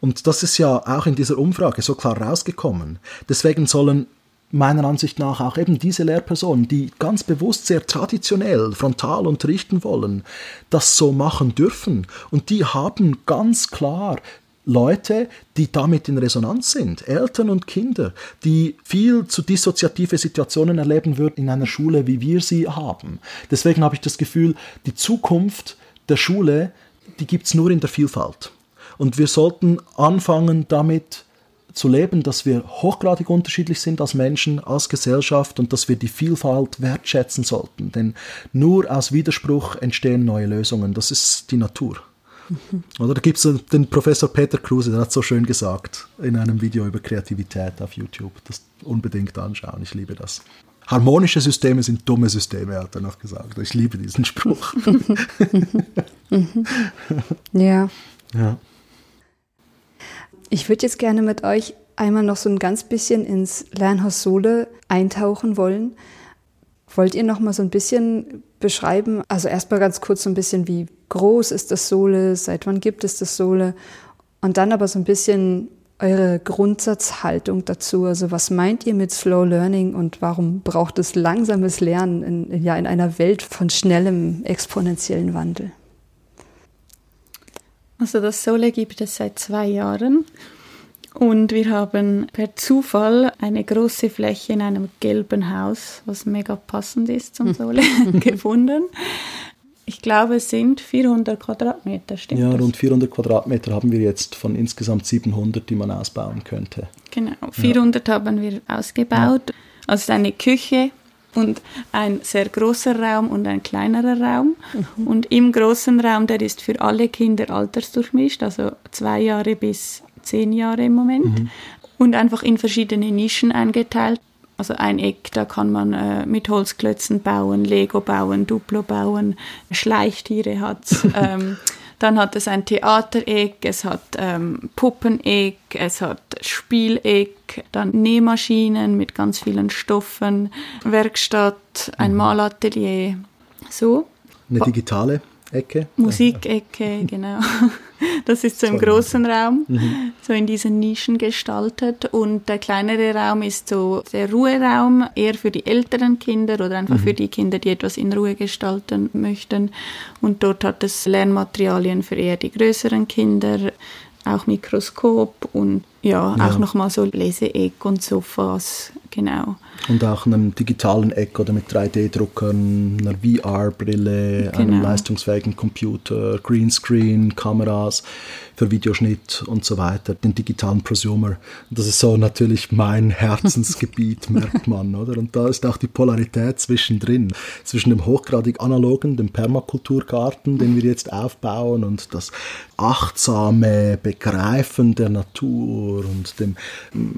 Und das ist ja auch in dieser Umfrage so klar rausgekommen. Deswegen sollen meiner Ansicht nach auch eben diese Lehrpersonen, die ganz bewusst sehr traditionell frontal unterrichten wollen, das so machen dürfen. Und die haben ganz klar Leute, die damit in Resonanz sind, Eltern und Kinder, die viel zu dissoziative Situationen erleben würden in einer Schule, wie wir sie haben. Deswegen habe ich das Gefühl, die Zukunft der Schule, die gibt es nur in der Vielfalt. Und wir sollten anfangen damit, zu leben, dass wir hochgradig unterschiedlich sind als Menschen, als Gesellschaft und dass wir die Vielfalt wertschätzen sollten. Denn nur aus Widerspruch entstehen neue Lösungen. Das ist die Natur. Mhm. Oder da gibt es den Professor Peter Kruse, der hat so schön gesagt in einem Video über Kreativität auf YouTube. Das unbedingt anschauen, ich liebe das. Harmonische Systeme sind dumme Systeme, hat er noch gesagt. Ich liebe diesen Spruch. ja. Ja. Ich würde jetzt gerne mit euch einmal noch so ein ganz bisschen ins Lernhaus Sohle eintauchen wollen. Wollt ihr noch mal so ein bisschen beschreiben? Also erstmal ganz kurz so ein bisschen, wie groß ist das Sohle, seit wann gibt es das Sohle? Und dann aber so ein bisschen eure Grundsatzhaltung dazu. Also was meint ihr mit Slow Learning und warum braucht es langsames Lernen in, ja, in einer Welt von schnellem exponentiellen Wandel? Also das Sole gibt es seit zwei Jahren und wir haben per Zufall eine große Fläche in einem gelben Haus, was mega passend ist zum Sole, gefunden. Ich glaube, es sind 400 Quadratmeter, stimmt Ja, das? rund 400 Quadratmeter haben wir jetzt von insgesamt 700, die man ausbauen könnte. Genau, 400 ja. haben wir ausgebaut. Ja. Also eine Küche, und ein sehr großer Raum und ein kleinerer Raum. Mhm. Und im großen Raum, der ist für alle Kinder altersdurchmischt, also zwei Jahre bis zehn Jahre im Moment. Mhm. Und einfach in verschiedene Nischen eingeteilt. Also ein Eck, da kann man äh, mit Holzklötzen bauen, Lego bauen, Duplo bauen, Schleichtiere hat ähm, Dann hat es ein Theatereck, es hat ähm, Puppeneck, es hat Spieleck, dann Nähmaschinen mit ganz vielen Stoffen, Werkstatt, ein mhm. Malatelier. So. Eine digitale Ecke? Musikecke, genau. Das ist so im großen Raum, mhm. so in diesen Nischen gestaltet. Und der kleinere Raum ist so der Ruheraum, eher für die älteren Kinder oder einfach mhm. für die Kinder, die etwas in Ruhe gestalten möchten. Und dort hat es Lernmaterialien für eher die größeren Kinder, auch Mikroskop und ja, ja. auch nochmal so Leseeck und Sofas, genau. Und auch einem digitalen Eck oder mit 3D-Druckern, einer VR-Brille, genau. einem leistungsfähigen Computer, Greenscreen, Kameras für Videoschnitt und so weiter, den digitalen Prosumer. Das ist so natürlich mein Herzensgebiet, merkt man, oder? Und da ist auch die Polarität zwischendrin, zwischen dem hochgradig analogen, dem Permakulturgarten, den wir jetzt aufbauen und das achtsame Begreifen der Natur und dem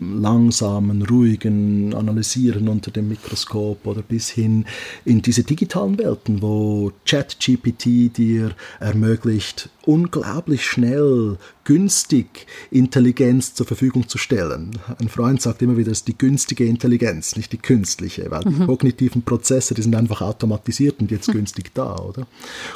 langsamen, ruhigen Analysieren unter dem Mikroskop oder bis hin in diese digitalen Welten, wo ChatGPT dir ermöglicht, unglaublich schnell günstig Intelligenz zur Verfügung zu stellen. Ein Freund sagt immer wieder, es ist die günstige Intelligenz, nicht die künstliche, weil mhm. die kognitiven Prozesse, die sind einfach automatisiert und jetzt günstig da, oder?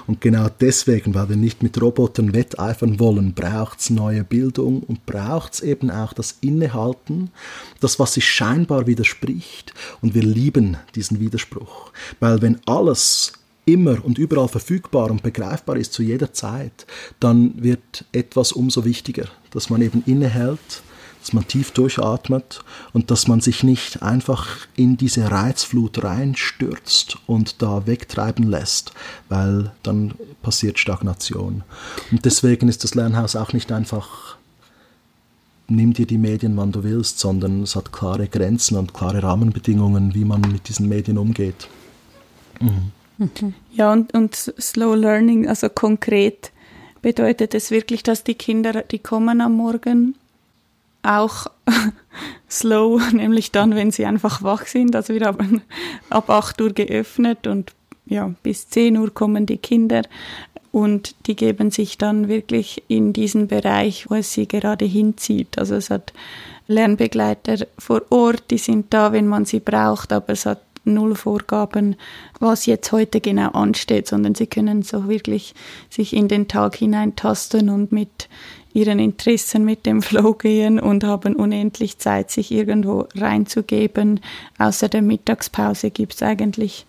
Und genau deswegen, weil wir nicht mit Robotern wetteifern wollen, braucht es neue Bildung und braucht es eben auch das Innehalten, das, was sich scheinbar widerspricht. Und wir lieben diesen Widerspruch, weil wenn alles immer und überall verfügbar und begreifbar ist zu jeder Zeit, dann wird etwas umso wichtiger, dass man eben innehält, dass man tief durchatmet und dass man sich nicht einfach in diese Reizflut reinstürzt und da wegtreiben lässt, weil dann passiert Stagnation. Und deswegen ist das Lernhaus auch nicht einfach nimm dir die Medien, wann du willst, sondern es hat klare Grenzen und klare Rahmenbedingungen, wie man mit diesen Medien umgeht. Mhm. Mhm. Ja, und, und Slow Learning, also konkret bedeutet es wirklich, dass die Kinder, die kommen am Morgen, auch slow, nämlich dann, wenn sie einfach wach sind. Also wir haben ab 8 Uhr geöffnet und ja, bis 10 Uhr kommen die Kinder und die geben sich dann wirklich in diesen Bereich, wo es sie gerade hinzieht. Also es hat Lernbegleiter vor Ort, die sind da, wenn man sie braucht, aber es hat null Vorgaben, was jetzt heute genau ansteht, sondern sie können so wirklich sich in den Tag hineintasten und mit ihren Interessen mit dem Flow gehen und haben unendlich Zeit, sich irgendwo reinzugeben. Außer der Mittagspause gibt es eigentlich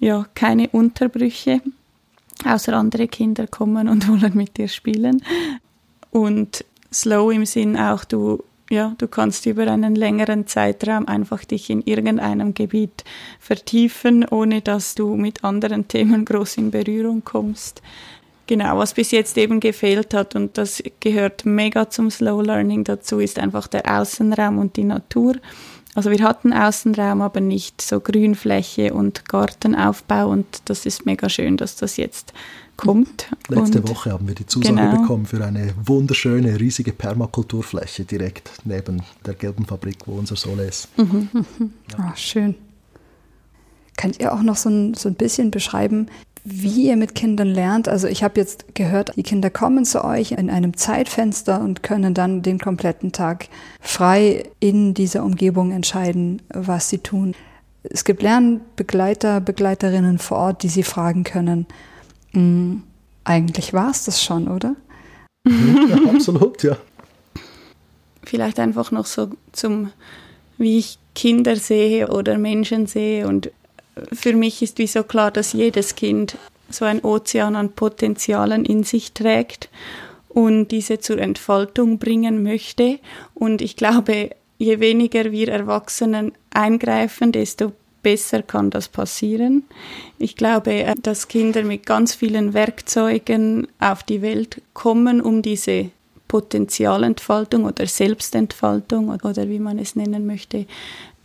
ja keine Unterbrüche, außer andere Kinder kommen und wollen mit dir spielen. Und slow im Sinn auch, du ja, du kannst über einen längeren Zeitraum einfach dich in irgendeinem Gebiet vertiefen, ohne dass du mit anderen Themen groß in Berührung kommst. Genau, was bis jetzt eben gefehlt hat und das gehört mega zum Slow Learning dazu, ist einfach der Außenraum und die Natur. Also wir hatten Außenraum, aber nicht so Grünfläche und Gartenaufbau und das ist mega schön, dass das jetzt kommt. Letzte Woche haben wir die Zusage genau. bekommen für eine wunderschöne, riesige Permakulturfläche direkt neben der gelben Fabrik, wo unser Sohle ist. Mhm. Ja. Oh, schön. Könnt ihr auch noch so ein, so ein bisschen beschreiben, wie ihr mit Kindern lernt? Also ich habe jetzt gehört, die Kinder kommen zu euch in einem Zeitfenster und können dann den kompletten Tag frei in dieser Umgebung entscheiden, was sie tun. Es gibt Lernbegleiter, Begleiterinnen vor Ort, die sie fragen können, Mhm. Eigentlich war es das schon, oder? ja, absolut, ja. Vielleicht einfach noch so zum, wie ich Kinder sehe oder Menschen sehe. Und für mich ist wie so klar, dass jedes Kind so ein Ozean an Potenzialen in sich trägt und diese zur Entfaltung bringen möchte. Und ich glaube, je weniger wir Erwachsenen eingreifen, desto besser kann das passieren. Ich glaube, äh, dass Kinder mit ganz vielen Werkzeugen auf die Welt kommen, um diese Potenzialentfaltung oder Selbstentfaltung oder wie man es nennen möchte.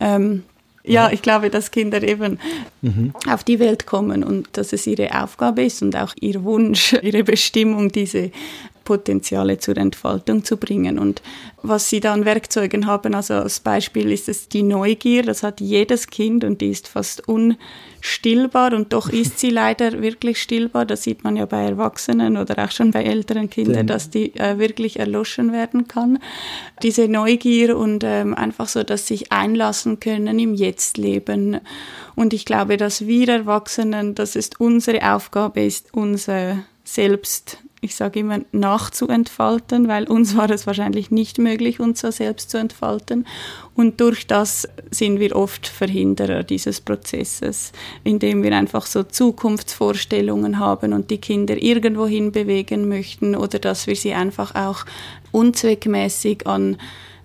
Ähm, ja, ich glaube, dass Kinder eben mhm. auf die Welt kommen und dass es ihre Aufgabe ist und auch ihr Wunsch, ihre Bestimmung, diese Potenziale zur Entfaltung zu bringen. Und was sie da an Werkzeugen haben, also als Beispiel ist es die Neugier, das hat jedes Kind und die ist fast unstillbar und doch ist sie leider wirklich stillbar. Das sieht man ja bei Erwachsenen oder auch schon bei älteren Kindern, dass die äh, wirklich erloschen werden kann. Diese Neugier und ähm, einfach so, dass sich einlassen können im Jetzt-Leben. Und ich glaube, dass wir Erwachsenen, dass es unsere Aufgabe ist, unser Selbst ich sage immer, nachzuentfalten, weil uns war es wahrscheinlich nicht möglich, uns so selbst zu entfalten. Und durch das sind wir oft Verhinderer dieses Prozesses, indem wir einfach so Zukunftsvorstellungen haben und die Kinder irgendwo hin bewegen möchten oder dass wir sie einfach auch unzweckmäßig an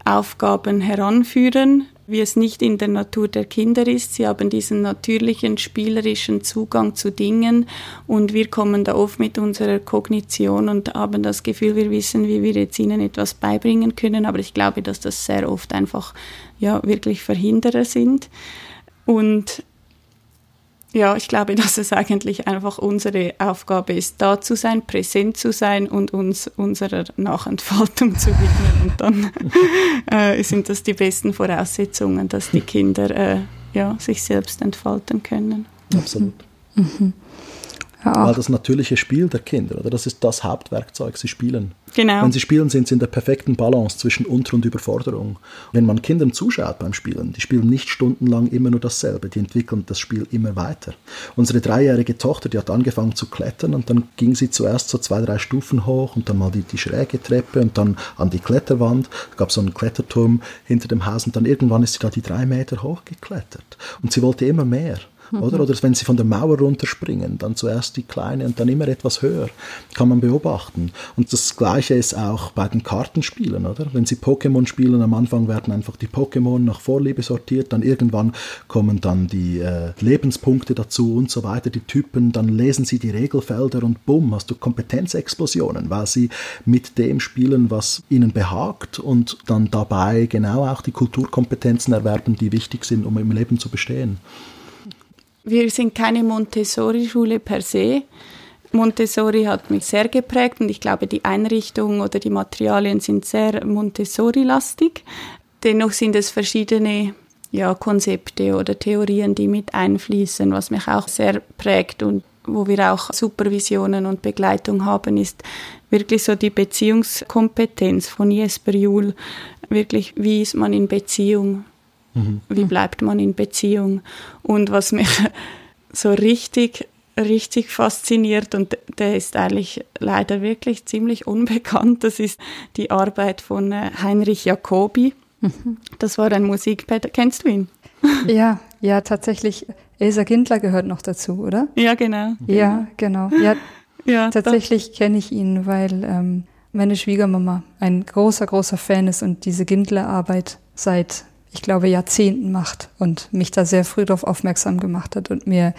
Aufgaben heranführen, wie es nicht in der Natur der Kinder ist. Sie haben diesen natürlichen, spielerischen Zugang zu Dingen und wir kommen da oft mit unserer Kognition und haben das Gefühl, wir wissen, wie wir jetzt ihnen etwas beibringen können, aber ich glaube, dass das sehr oft einfach ja wirklich Verhinderer sind. Und ja, ich glaube, dass es eigentlich einfach unsere Aufgabe ist, da zu sein, präsent zu sein und uns unserer Nachentfaltung zu widmen. Und dann äh, sind das die besten Voraussetzungen, dass die Kinder äh, ja, sich selbst entfalten können. Absolut. Mhm. Ja. Weil das natürliche Spiel der Kinder, oder? Das ist das Hauptwerkzeug. Sie spielen. Genau. Wenn sie spielen, sind sie in der perfekten Balance zwischen Unter- und Überforderung. Wenn man Kindern zuschaut beim Spielen, die spielen nicht stundenlang immer nur dasselbe, die entwickeln das Spiel immer weiter. Unsere dreijährige Tochter, die hat angefangen zu klettern und dann ging sie zuerst so zwei, drei Stufen hoch und dann mal die, die schräge Treppe und dann an die Kletterwand. Da gab es so einen Kletterturm hinter dem Haus und dann irgendwann ist sie da die drei Meter hochgeklettert. Und sie wollte immer mehr. Oder? oder wenn sie von der Mauer runterspringen, dann zuerst die kleine und dann immer etwas höher. Kann man beobachten. Und das Gleiche ist auch bei den Kartenspielen, oder? Wenn sie Pokémon spielen, am Anfang werden einfach die Pokémon nach Vorliebe sortiert, dann irgendwann kommen dann die äh, Lebenspunkte dazu und so weiter, die Typen, dann lesen sie die Regelfelder und bumm, hast du Kompetenzexplosionen, weil sie mit dem spielen, was ihnen behagt und dann dabei genau auch die Kulturkompetenzen erwerben, die wichtig sind, um im Leben zu bestehen. Wir sind keine Montessori-Schule per se. Montessori hat mich sehr geprägt und ich glaube, die Einrichtung oder die Materialien sind sehr Montessori-lastig. Dennoch sind es verschiedene ja, Konzepte oder Theorien, die mit einfließen, was mich auch sehr prägt und wo wir auch Supervisionen und Begleitung haben, ist wirklich so die Beziehungskompetenz von Jesper Juhl. Wirklich, wie ist man in Beziehung? Mhm. Wie bleibt man in Beziehung? Und was mich so richtig, richtig fasziniert, und der ist eigentlich leider wirklich ziemlich unbekannt, das ist die Arbeit von äh, Heinrich Jacobi. Mhm. Das war ein Musikpädagoge. Kennst du ihn? Ja, ja, tatsächlich. Elsa Kindler gehört noch dazu, oder? Ja, genau. Ja, genau. Ja, ja tatsächlich kenne ich ihn, weil ähm, meine Schwiegermama ein großer, großer Fan ist und diese Gindler-Arbeit seit ich glaube, Jahrzehnten macht und mich da sehr früh darauf aufmerksam gemacht hat und mir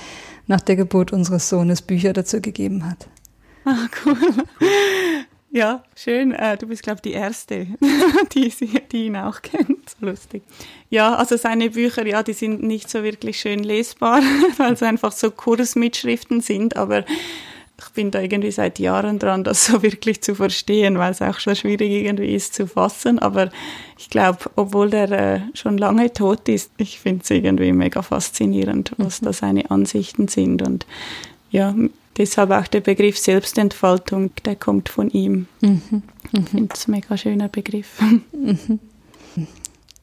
nach der Geburt unseres Sohnes Bücher dazu gegeben hat. Ah, cool. Ja, schön. Äh, du bist, glaube ich, die Erste, die, die ihn auch kennt. Lustig. Ja, also seine Bücher, ja, die sind nicht so wirklich schön lesbar, weil es einfach so Kursmitschriften sind, aber ich bin da irgendwie seit Jahren dran, das so wirklich zu verstehen, weil es auch schon schwierig irgendwie ist zu fassen. Aber ich glaube, obwohl der äh, schon lange tot ist, ich finde es irgendwie mega faszinierend, was mhm. da seine Ansichten sind. Und ja, deshalb auch der Begriff Selbstentfaltung, der kommt von ihm. Mhm. Mhm. Ich finde es ein mega schöner Begriff. Mhm.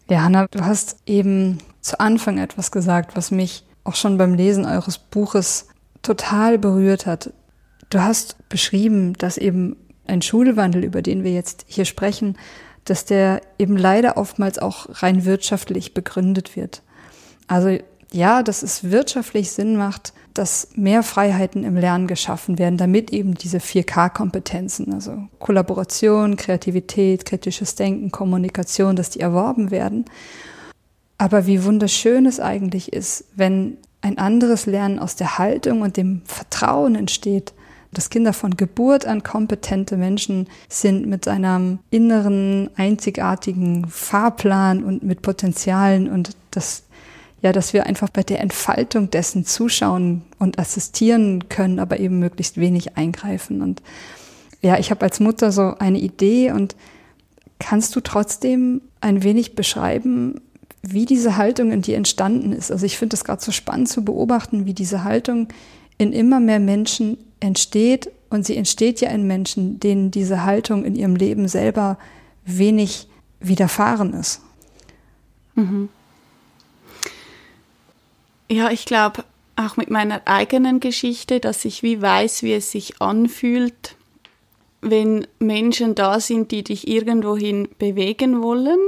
Ja, Hanna, du hast eben zu Anfang etwas gesagt, was mich auch schon beim Lesen eures Buches total berührt hat. Du hast beschrieben, dass eben ein Schulwandel, über den wir jetzt hier sprechen, dass der eben leider oftmals auch rein wirtschaftlich begründet wird. Also ja, dass es wirtschaftlich Sinn macht, dass mehr Freiheiten im Lernen geschaffen werden, damit eben diese 4K-Kompetenzen, also Kollaboration, Kreativität, kritisches Denken, Kommunikation, dass die erworben werden. Aber wie wunderschön es eigentlich ist, wenn ein anderes Lernen aus der Haltung und dem Vertrauen entsteht, dass Kinder von Geburt an kompetente Menschen sind mit einem inneren, einzigartigen Fahrplan und mit Potenzialen und das ja, dass wir einfach bei der Entfaltung dessen zuschauen und assistieren können, aber eben möglichst wenig eingreifen. Und ja, ich habe als Mutter so eine Idee und kannst du trotzdem ein wenig beschreiben, wie diese Haltung in dir entstanden ist? Also ich finde es gerade so spannend zu beobachten, wie diese Haltung in immer mehr Menschen entsteht und sie entsteht ja in Menschen, denen diese Haltung in ihrem Leben selber wenig widerfahren ist. Mhm. Ja, ich glaube auch mit meiner eigenen Geschichte, dass ich wie weiß, wie es sich anfühlt, wenn Menschen da sind, die dich irgendwohin bewegen wollen.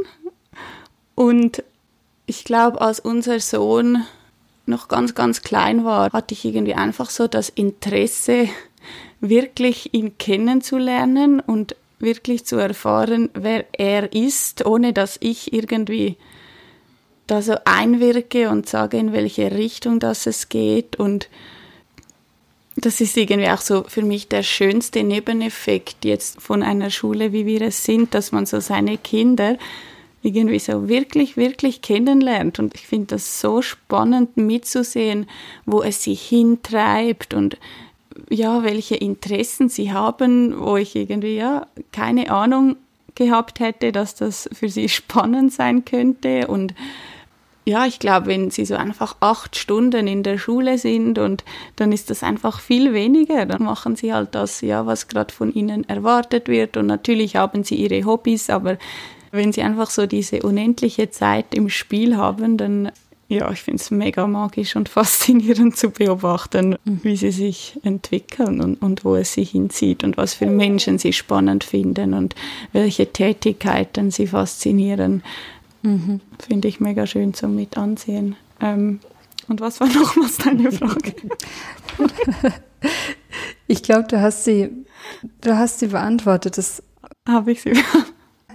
Und ich glaube, als unser Sohn noch ganz, ganz klein war, hatte ich irgendwie einfach so das Interesse, wirklich ihn kennenzulernen und wirklich zu erfahren, wer er ist, ohne dass ich irgendwie da so einwirke und sage, in welche Richtung das es geht. Und das ist irgendwie auch so für mich der schönste Nebeneffekt jetzt von einer Schule, wie wir es sind, dass man so seine Kinder irgendwie so wirklich, wirklich kennenlernt. Und ich finde das so spannend mitzusehen, wo es sie hintreibt und ja, welche Interessen sie haben, wo ich irgendwie ja keine Ahnung gehabt hätte, dass das für sie spannend sein könnte. Und ja, ich glaube, wenn sie so einfach acht Stunden in der Schule sind und dann ist das einfach viel weniger, dann machen sie halt das, ja, was gerade von ihnen erwartet wird. Und natürlich haben sie ihre Hobbys, aber wenn sie einfach so diese unendliche Zeit im Spiel haben, dann ja, ich finde es mega magisch und faszinierend zu beobachten, mhm. wie sie sich entwickeln und, und wo es sie hinzieht und was für Menschen sie spannend finden und welche Tätigkeiten sie faszinieren. Mhm. Finde ich mega schön zum mit ansehen. Ähm, und was war nochmals deine Frage? ich glaube, du hast sie, du hast sie beantwortet. Habe ich sie.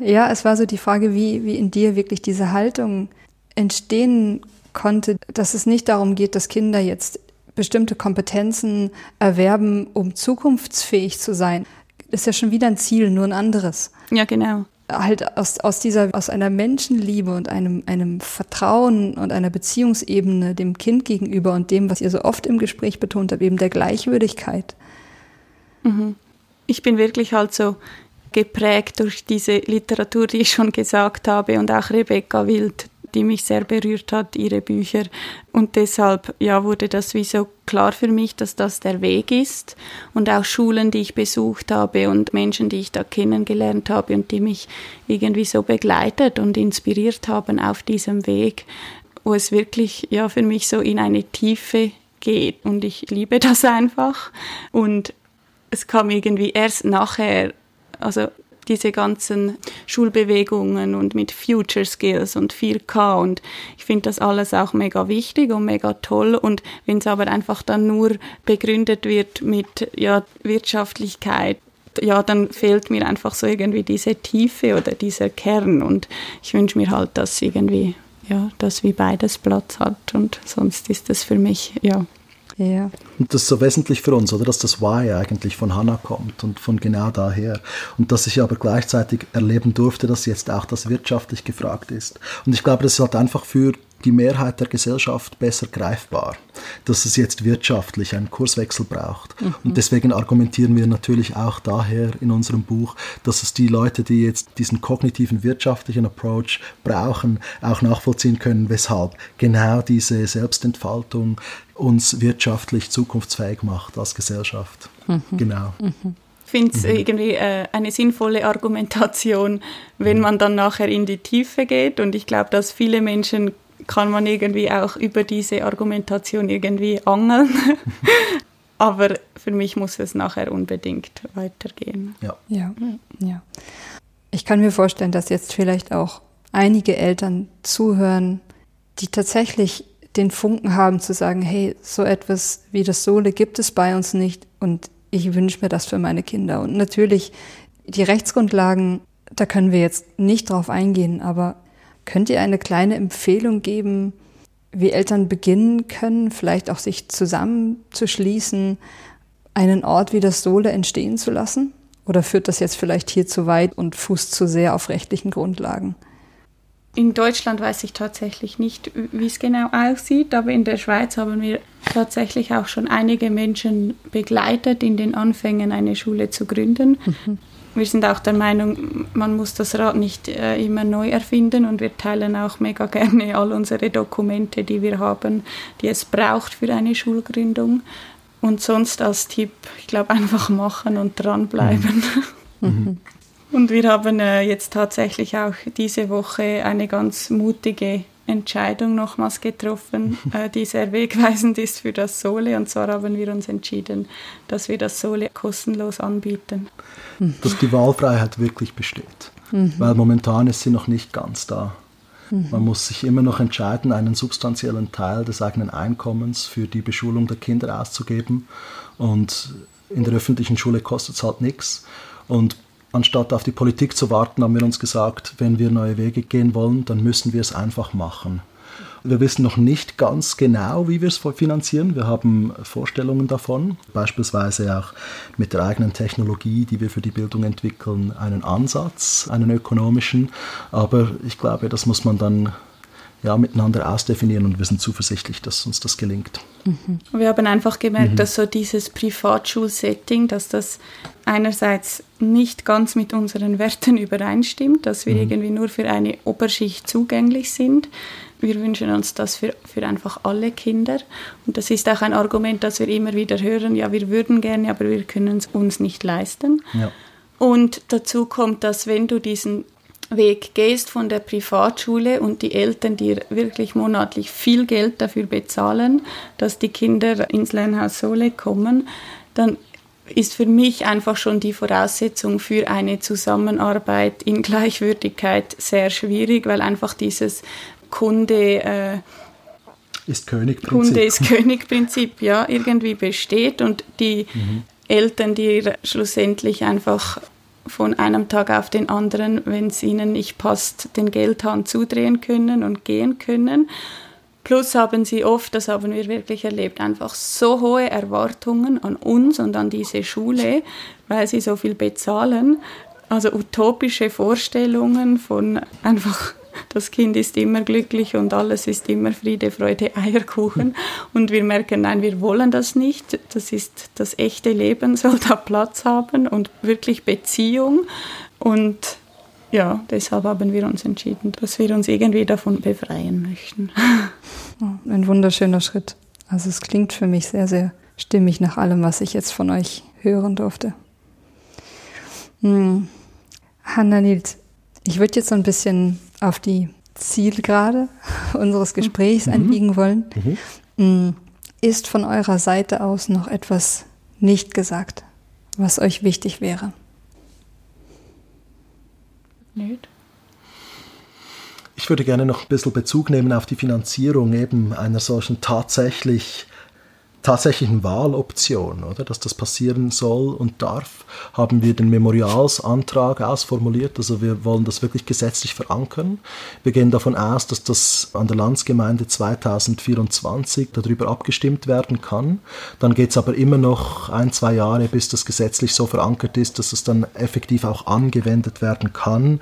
Ja, es war so die Frage, wie, wie in dir wirklich diese Haltung entstehen konnte, dass es nicht darum geht, dass Kinder jetzt bestimmte Kompetenzen erwerben, um zukunftsfähig zu sein. Das ist ja schon wieder ein Ziel, nur ein anderes. Ja, genau. Halt aus, aus dieser, aus einer Menschenliebe und einem, einem Vertrauen und einer Beziehungsebene dem Kind gegenüber und dem, was ihr so oft im Gespräch betont habt, eben der Gleichwürdigkeit. Mhm. Ich bin wirklich halt so geprägt durch diese Literatur, die ich schon gesagt habe und auch Rebecca Wild, die mich sehr berührt hat, ihre Bücher. Und deshalb, ja, wurde das wie so klar für mich, dass das der Weg ist. Und auch Schulen, die ich besucht habe und Menschen, die ich da kennengelernt habe und die mich irgendwie so begleitet und inspiriert haben auf diesem Weg, wo es wirklich, ja, für mich so in eine Tiefe geht. Und ich liebe das einfach. Und es kam irgendwie erst nachher, also diese ganzen Schulbewegungen und mit Future Skills und 4K und ich finde das alles auch mega wichtig und mega toll. Und wenn es aber einfach dann nur begründet wird mit ja Wirtschaftlichkeit ja, dann fehlt mir einfach so irgendwie diese Tiefe oder dieser Kern. Und ich wünsche mir halt, dass irgendwie, ja, dass wie beides Platz hat und sonst ist das für mich, ja, ja. Und das ist so wesentlich für uns, oder? Dass das Why eigentlich von Hannah kommt und von genau daher. Und dass ich aber gleichzeitig erleben durfte, dass jetzt auch das wirtschaftlich gefragt ist. Und ich glaube, das ist halt einfach für die Mehrheit der Gesellschaft besser greifbar, dass es jetzt wirtschaftlich einen Kurswechsel braucht. Mhm. Und deswegen argumentieren wir natürlich auch daher in unserem Buch, dass es die Leute, die jetzt diesen kognitiven wirtschaftlichen Approach brauchen, auch nachvollziehen können, weshalb genau diese Selbstentfaltung uns wirtschaftlich zukunftsfähig macht als Gesellschaft. Mhm. Genau. Mhm. Ich finde es mhm. irgendwie äh, eine sinnvolle Argumentation, wenn mhm. man dann nachher in die Tiefe geht. Und ich glaube, dass viele Menschen kann man irgendwie auch über diese Argumentation irgendwie angeln. Aber für mich muss es nachher unbedingt weitergehen. Ja. ja. Ja. Ich kann mir vorstellen, dass jetzt vielleicht auch einige Eltern zuhören, die tatsächlich den Funken haben zu sagen, hey, so etwas wie das Sohle gibt es bei uns nicht und ich wünsche mir das für meine Kinder. Und natürlich, die Rechtsgrundlagen, da können wir jetzt nicht drauf eingehen, aber könnt ihr eine kleine Empfehlung geben, wie Eltern beginnen können, vielleicht auch sich zusammenzuschließen, einen Ort wie das Sohle entstehen zu lassen? Oder führt das jetzt vielleicht hier zu weit und fußt zu sehr auf rechtlichen Grundlagen? In Deutschland weiß ich tatsächlich nicht, wie es genau aussieht, aber in der Schweiz haben wir tatsächlich auch schon einige Menschen begleitet, in den Anfängen eine Schule zu gründen. Mhm. Wir sind auch der Meinung, man muss das Rad nicht äh, immer neu erfinden und wir teilen auch mega gerne all unsere Dokumente, die wir haben, die es braucht für eine Schulgründung. Und sonst als Tipp, ich glaube, einfach machen und dranbleiben. Mhm. mhm. Und wir haben äh, jetzt tatsächlich auch diese Woche eine ganz mutige Entscheidung nochmals getroffen, äh, die sehr wegweisend ist für das Sole. Und zwar haben wir uns entschieden, dass wir das Sole kostenlos anbieten. Dass die Wahlfreiheit wirklich besteht. Mhm. Weil momentan ist sie noch nicht ganz da. Mhm. Man muss sich immer noch entscheiden, einen substanziellen Teil des eigenen Einkommens für die Beschulung der Kinder auszugeben. Und in der öffentlichen Schule kostet es halt nichts. Und anstatt auf die Politik zu warten, haben wir uns gesagt, wenn wir neue Wege gehen wollen, dann müssen wir es einfach machen. Wir wissen noch nicht ganz genau, wie wir es finanzieren. Wir haben Vorstellungen davon, beispielsweise auch mit der eigenen Technologie, die wir für die Bildung entwickeln, einen Ansatz, einen ökonomischen. Aber ich glaube, das muss man dann ja, miteinander ausdefinieren und wir sind zuversichtlich, dass uns das gelingt. Mhm. Wir haben einfach gemerkt, mhm. dass so dieses Privatschulsetting, dass das einerseits nicht ganz mit unseren Werten übereinstimmt, dass wir mhm. irgendwie nur für eine Oberschicht zugänglich sind. Wir wünschen uns das für, für einfach alle Kinder. Und das ist auch ein Argument, das wir immer wieder hören, ja, wir würden gerne, aber wir können es uns nicht leisten. Ja. Und dazu kommt, dass wenn du diesen Weg gehst von der Privatschule und die Eltern dir wirklich monatlich viel Geld dafür bezahlen, dass die Kinder ins Lernhaus Sole kommen, dann ist für mich einfach schon die Voraussetzung für eine Zusammenarbeit in Gleichwürdigkeit sehr schwierig, weil einfach dieses Kunde äh, ist Königprinzip. Kunde ist Königprinzip, ja, irgendwie besteht und die mhm. Eltern, die schlussendlich einfach von einem Tag auf den anderen, wenn es ihnen nicht passt, den Geldhahn zudrehen können und gehen können. Plus haben sie oft, das haben wir wirklich erlebt, einfach so hohe Erwartungen an uns und an diese Schule, weil sie so viel bezahlen. Also utopische Vorstellungen von einfach das Kind ist immer glücklich und alles ist immer Friede, Freude, Eierkuchen. Und wir merken, nein, wir wollen das nicht. Das ist das echte Leben, soll da Platz haben und wirklich Beziehung. Und ja, deshalb haben wir uns entschieden, dass wir uns irgendwie davon befreien möchten. Ein wunderschöner Schritt. Also es klingt für mich sehr, sehr stimmig nach allem, was ich jetzt von euch hören durfte. Hm. Hanna Nils, ich würde jetzt so ein bisschen auf die Zielgerade unseres Gesprächs mhm. einbiegen wollen. Mhm. Mm, ist von eurer Seite aus noch etwas nicht gesagt, was euch wichtig wäre? Nicht. Ich würde gerne noch ein bisschen Bezug nehmen auf die Finanzierung eben einer solchen tatsächlich tatsächlichen Wahloption, oder, dass das passieren soll und darf, haben wir den Memorialsantrag ausformuliert. Also wir wollen das wirklich gesetzlich verankern. Wir gehen davon aus, dass das an der Landsgemeinde 2024 darüber abgestimmt werden kann. Dann geht es aber immer noch ein, zwei Jahre, bis das gesetzlich so verankert ist, dass es dann effektiv auch angewendet werden kann.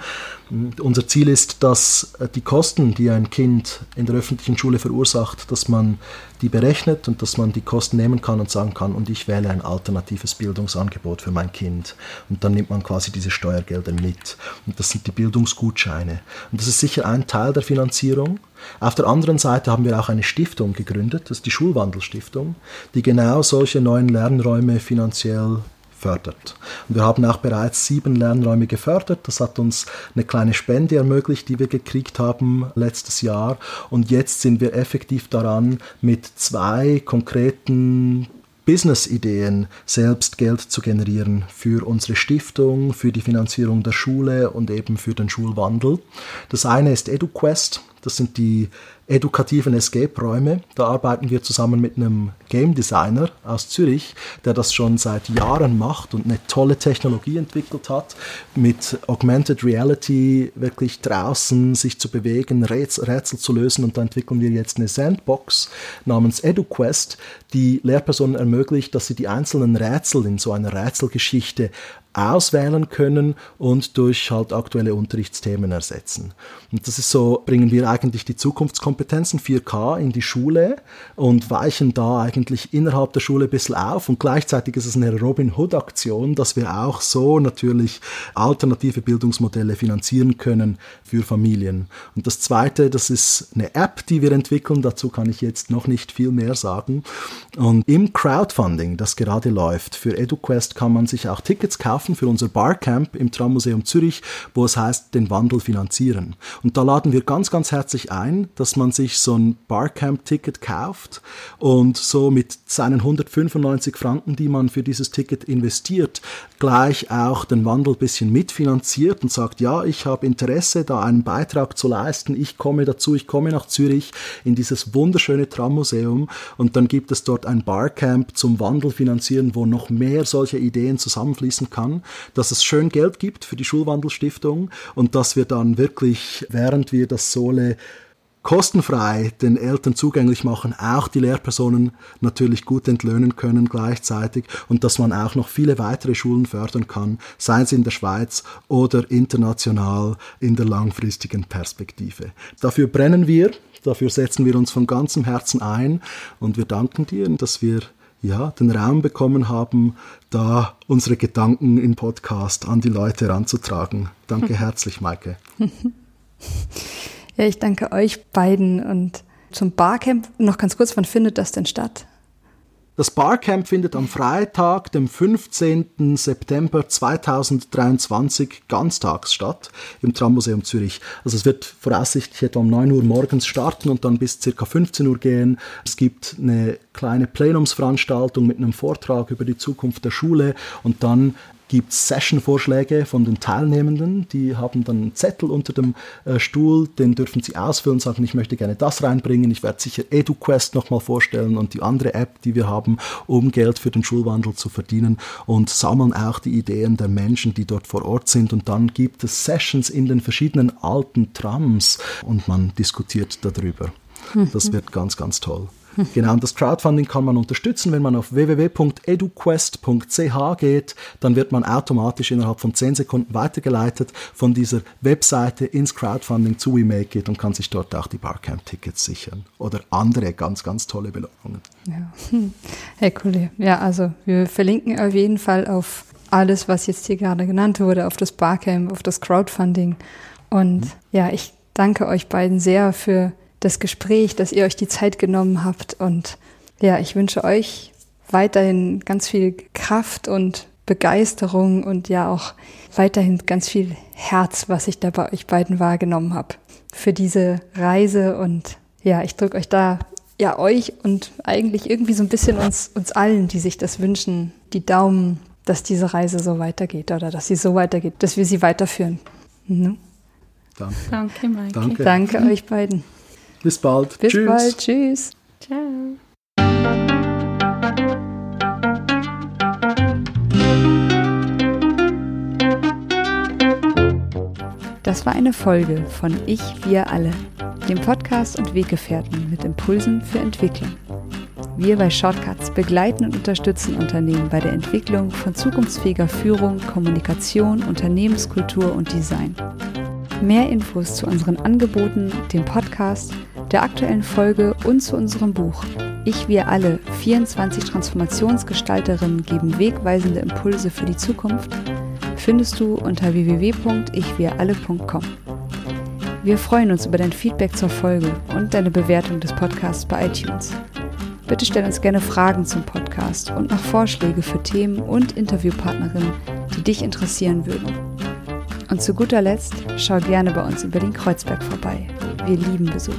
Unser Ziel ist, dass die Kosten, die ein Kind in der öffentlichen Schule verursacht, dass man die berechnet und dass man die Kosten nehmen kann und sagen kann, und ich wähle ein alternatives Bildungsangebot für mein Kind. Und dann nimmt man quasi diese Steuergelder mit. Und das sind die Bildungsgutscheine. Und das ist sicher ein Teil der Finanzierung. Auf der anderen Seite haben wir auch eine Stiftung gegründet, das ist die Schulwandelstiftung, die genau solche neuen Lernräume finanziell fördert. Und wir haben auch bereits sieben Lernräume gefördert. Das hat uns eine kleine Spende ermöglicht, die wir gekriegt haben letztes Jahr. Und jetzt sind wir effektiv daran, mit zwei konkreten Business-Ideen selbst Geld zu generieren für unsere Stiftung, für die Finanzierung der Schule und eben für den Schulwandel. Das eine ist EduQuest. Das sind die edukativen Escape-Räume. Da arbeiten wir zusammen mit einem Game Designer aus Zürich, der das schon seit Jahren macht und eine tolle Technologie entwickelt hat, mit Augmented Reality wirklich draußen sich zu bewegen, Rätsel, zu lösen. Und da entwickeln wir jetzt eine Sandbox namens EduQuest, die Lehrpersonen ermöglicht, dass sie die einzelnen Rätsel in so einer Rätselgeschichte auswählen können und durch halt aktuelle Unterrichtsthemen ersetzen. Und das ist so, bringen wir eigentlich die Zukunftskompetenzen 4K in die Schule und weichen da eigentlich innerhalb der Schule ein bisschen auf und gleichzeitig ist es eine Robin Hood Aktion, dass wir auch so natürlich alternative Bildungsmodelle finanzieren können für Familien. Und das zweite, das ist eine App, die wir entwickeln, dazu kann ich jetzt noch nicht viel mehr sagen. Und im Crowdfunding, das gerade läuft, für EduQuest kann man sich auch Tickets kaufen für unser Barcamp im Trammuseum Zürich, wo es heißt, den Wandel finanzieren. Und da laden wir ganz, ganz herzlich ein, dass man sich so ein Barcamp-Ticket kauft und so mit seinen 195 Franken, die man für dieses Ticket investiert, gleich auch den Wandel bisschen mitfinanziert und sagt, ja, ich habe Interesse, da einen Beitrag zu leisten, ich komme dazu, ich komme nach Zürich in dieses wunderschöne Trammuseum und dann gibt es dort ein Barcamp zum Wandel finanzieren, wo noch mehr solche Ideen zusammenfließen kann dass es schön Geld gibt für die Schulwandelstiftung und dass wir dann wirklich, während wir das Sole kostenfrei den Eltern zugänglich machen, auch die Lehrpersonen natürlich gut entlöhnen können gleichzeitig und dass man auch noch viele weitere Schulen fördern kann, sei es in der Schweiz oder international in der langfristigen Perspektive. Dafür brennen wir, dafür setzen wir uns von ganzem Herzen ein und wir danken dir, dass wir ja, den Raum bekommen haben, da unsere Gedanken im Podcast an die Leute heranzutragen. Danke herzlich, Maike. ja, ich danke euch beiden und zum Barcamp noch ganz kurz, wann findet das denn statt? Das Barcamp findet am Freitag, dem 15. September 2023 ganztags statt im Trammuseum Zürich. Also es wird voraussichtlich etwa um 9 Uhr morgens starten und dann bis circa 15 Uhr gehen. Es gibt eine kleine Plenumsveranstaltung mit einem Vortrag über die Zukunft der Schule und dann gibt es Session-Vorschläge von den Teilnehmenden. Die haben dann einen Zettel unter dem äh, Stuhl, den dürfen sie ausfüllen, sagen, ich möchte gerne das reinbringen. Ich werde sicher EduQuest nochmal vorstellen und die andere App, die wir haben, um Geld für den Schulwandel zu verdienen und sammeln auch die Ideen der Menschen, die dort vor Ort sind. Und dann gibt es Sessions in den verschiedenen alten Trams und man diskutiert darüber. Das wird ganz, ganz toll. Genau, und das Crowdfunding kann man unterstützen, wenn man auf www.eduquest.ch geht, dann wird man automatisch innerhalb von 10 Sekunden weitergeleitet von dieser Webseite ins Crowdfunding zu WeMakeIt und kann sich dort auch die Barcamp-Tickets sichern oder andere ganz, ganz tolle Belohnungen. Ja, hey, cool. Ja, also wir verlinken auf jeden Fall auf alles, was jetzt hier gerade genannt wurde, auf das Barcamp, auf das Crowdfunding. Und mhm. ja, ich danke euch beiden sehr für das Gespräch, dass ihr euch die Zeit genommen habt. Und ja, ich wünsche euch weiterhin ganz viel Kraft und Begeisterung und ja auch weiterhin ganz viel Herz, was ich da bei euch beiden wahrgenommen habe für diese Reise. Und ja, ich drücke euch da ja euch und eigentlich irgendwie so ein bisschen uns, uns allen, die sich das wünschen, die Daumen, dass diese Reise so weitergeht oder dass sie so weitergeht, dass wir sie weiterführen. Mhm. Danke. Danke, Maike. Danke. Danke euch beiden. Bis bald. Bis Tschüss. bald. Tschüss. Ciao. Das war eine Folge von Ich, wir alle, dem Podcast und Weggefährten mit Impulsen für Entwicklung. Wir bei Shortcuts begleiten und unterstützen Unternehmen bei der Entwicklung von zukunftsfähiger Führung, Kommunikation, Unternehmenskultur und Design. Mehr Infos zu unseren Angeboten, dem Podcast, der aktuellen Folge und zu unserem Buch Ich, wir alle, 24 Transformationsgestalterinnen geben wegweisende Impulse für die Zukunft, findest du unter www.ichwiralle.com. Wir freuen uns über dein Feedback zur Folge und deine Bewertung des Podcasts bei iTunes. Bitte stell uns gerne Fragen zum Podcast und noch Vorschläge für Themen und Interviewpartnerinnen, die dich interessieren würden. Und zu guter Letzt schau gerne bei uns in Berlin-Kreuzberg vorbei. Wir lieben Besuch.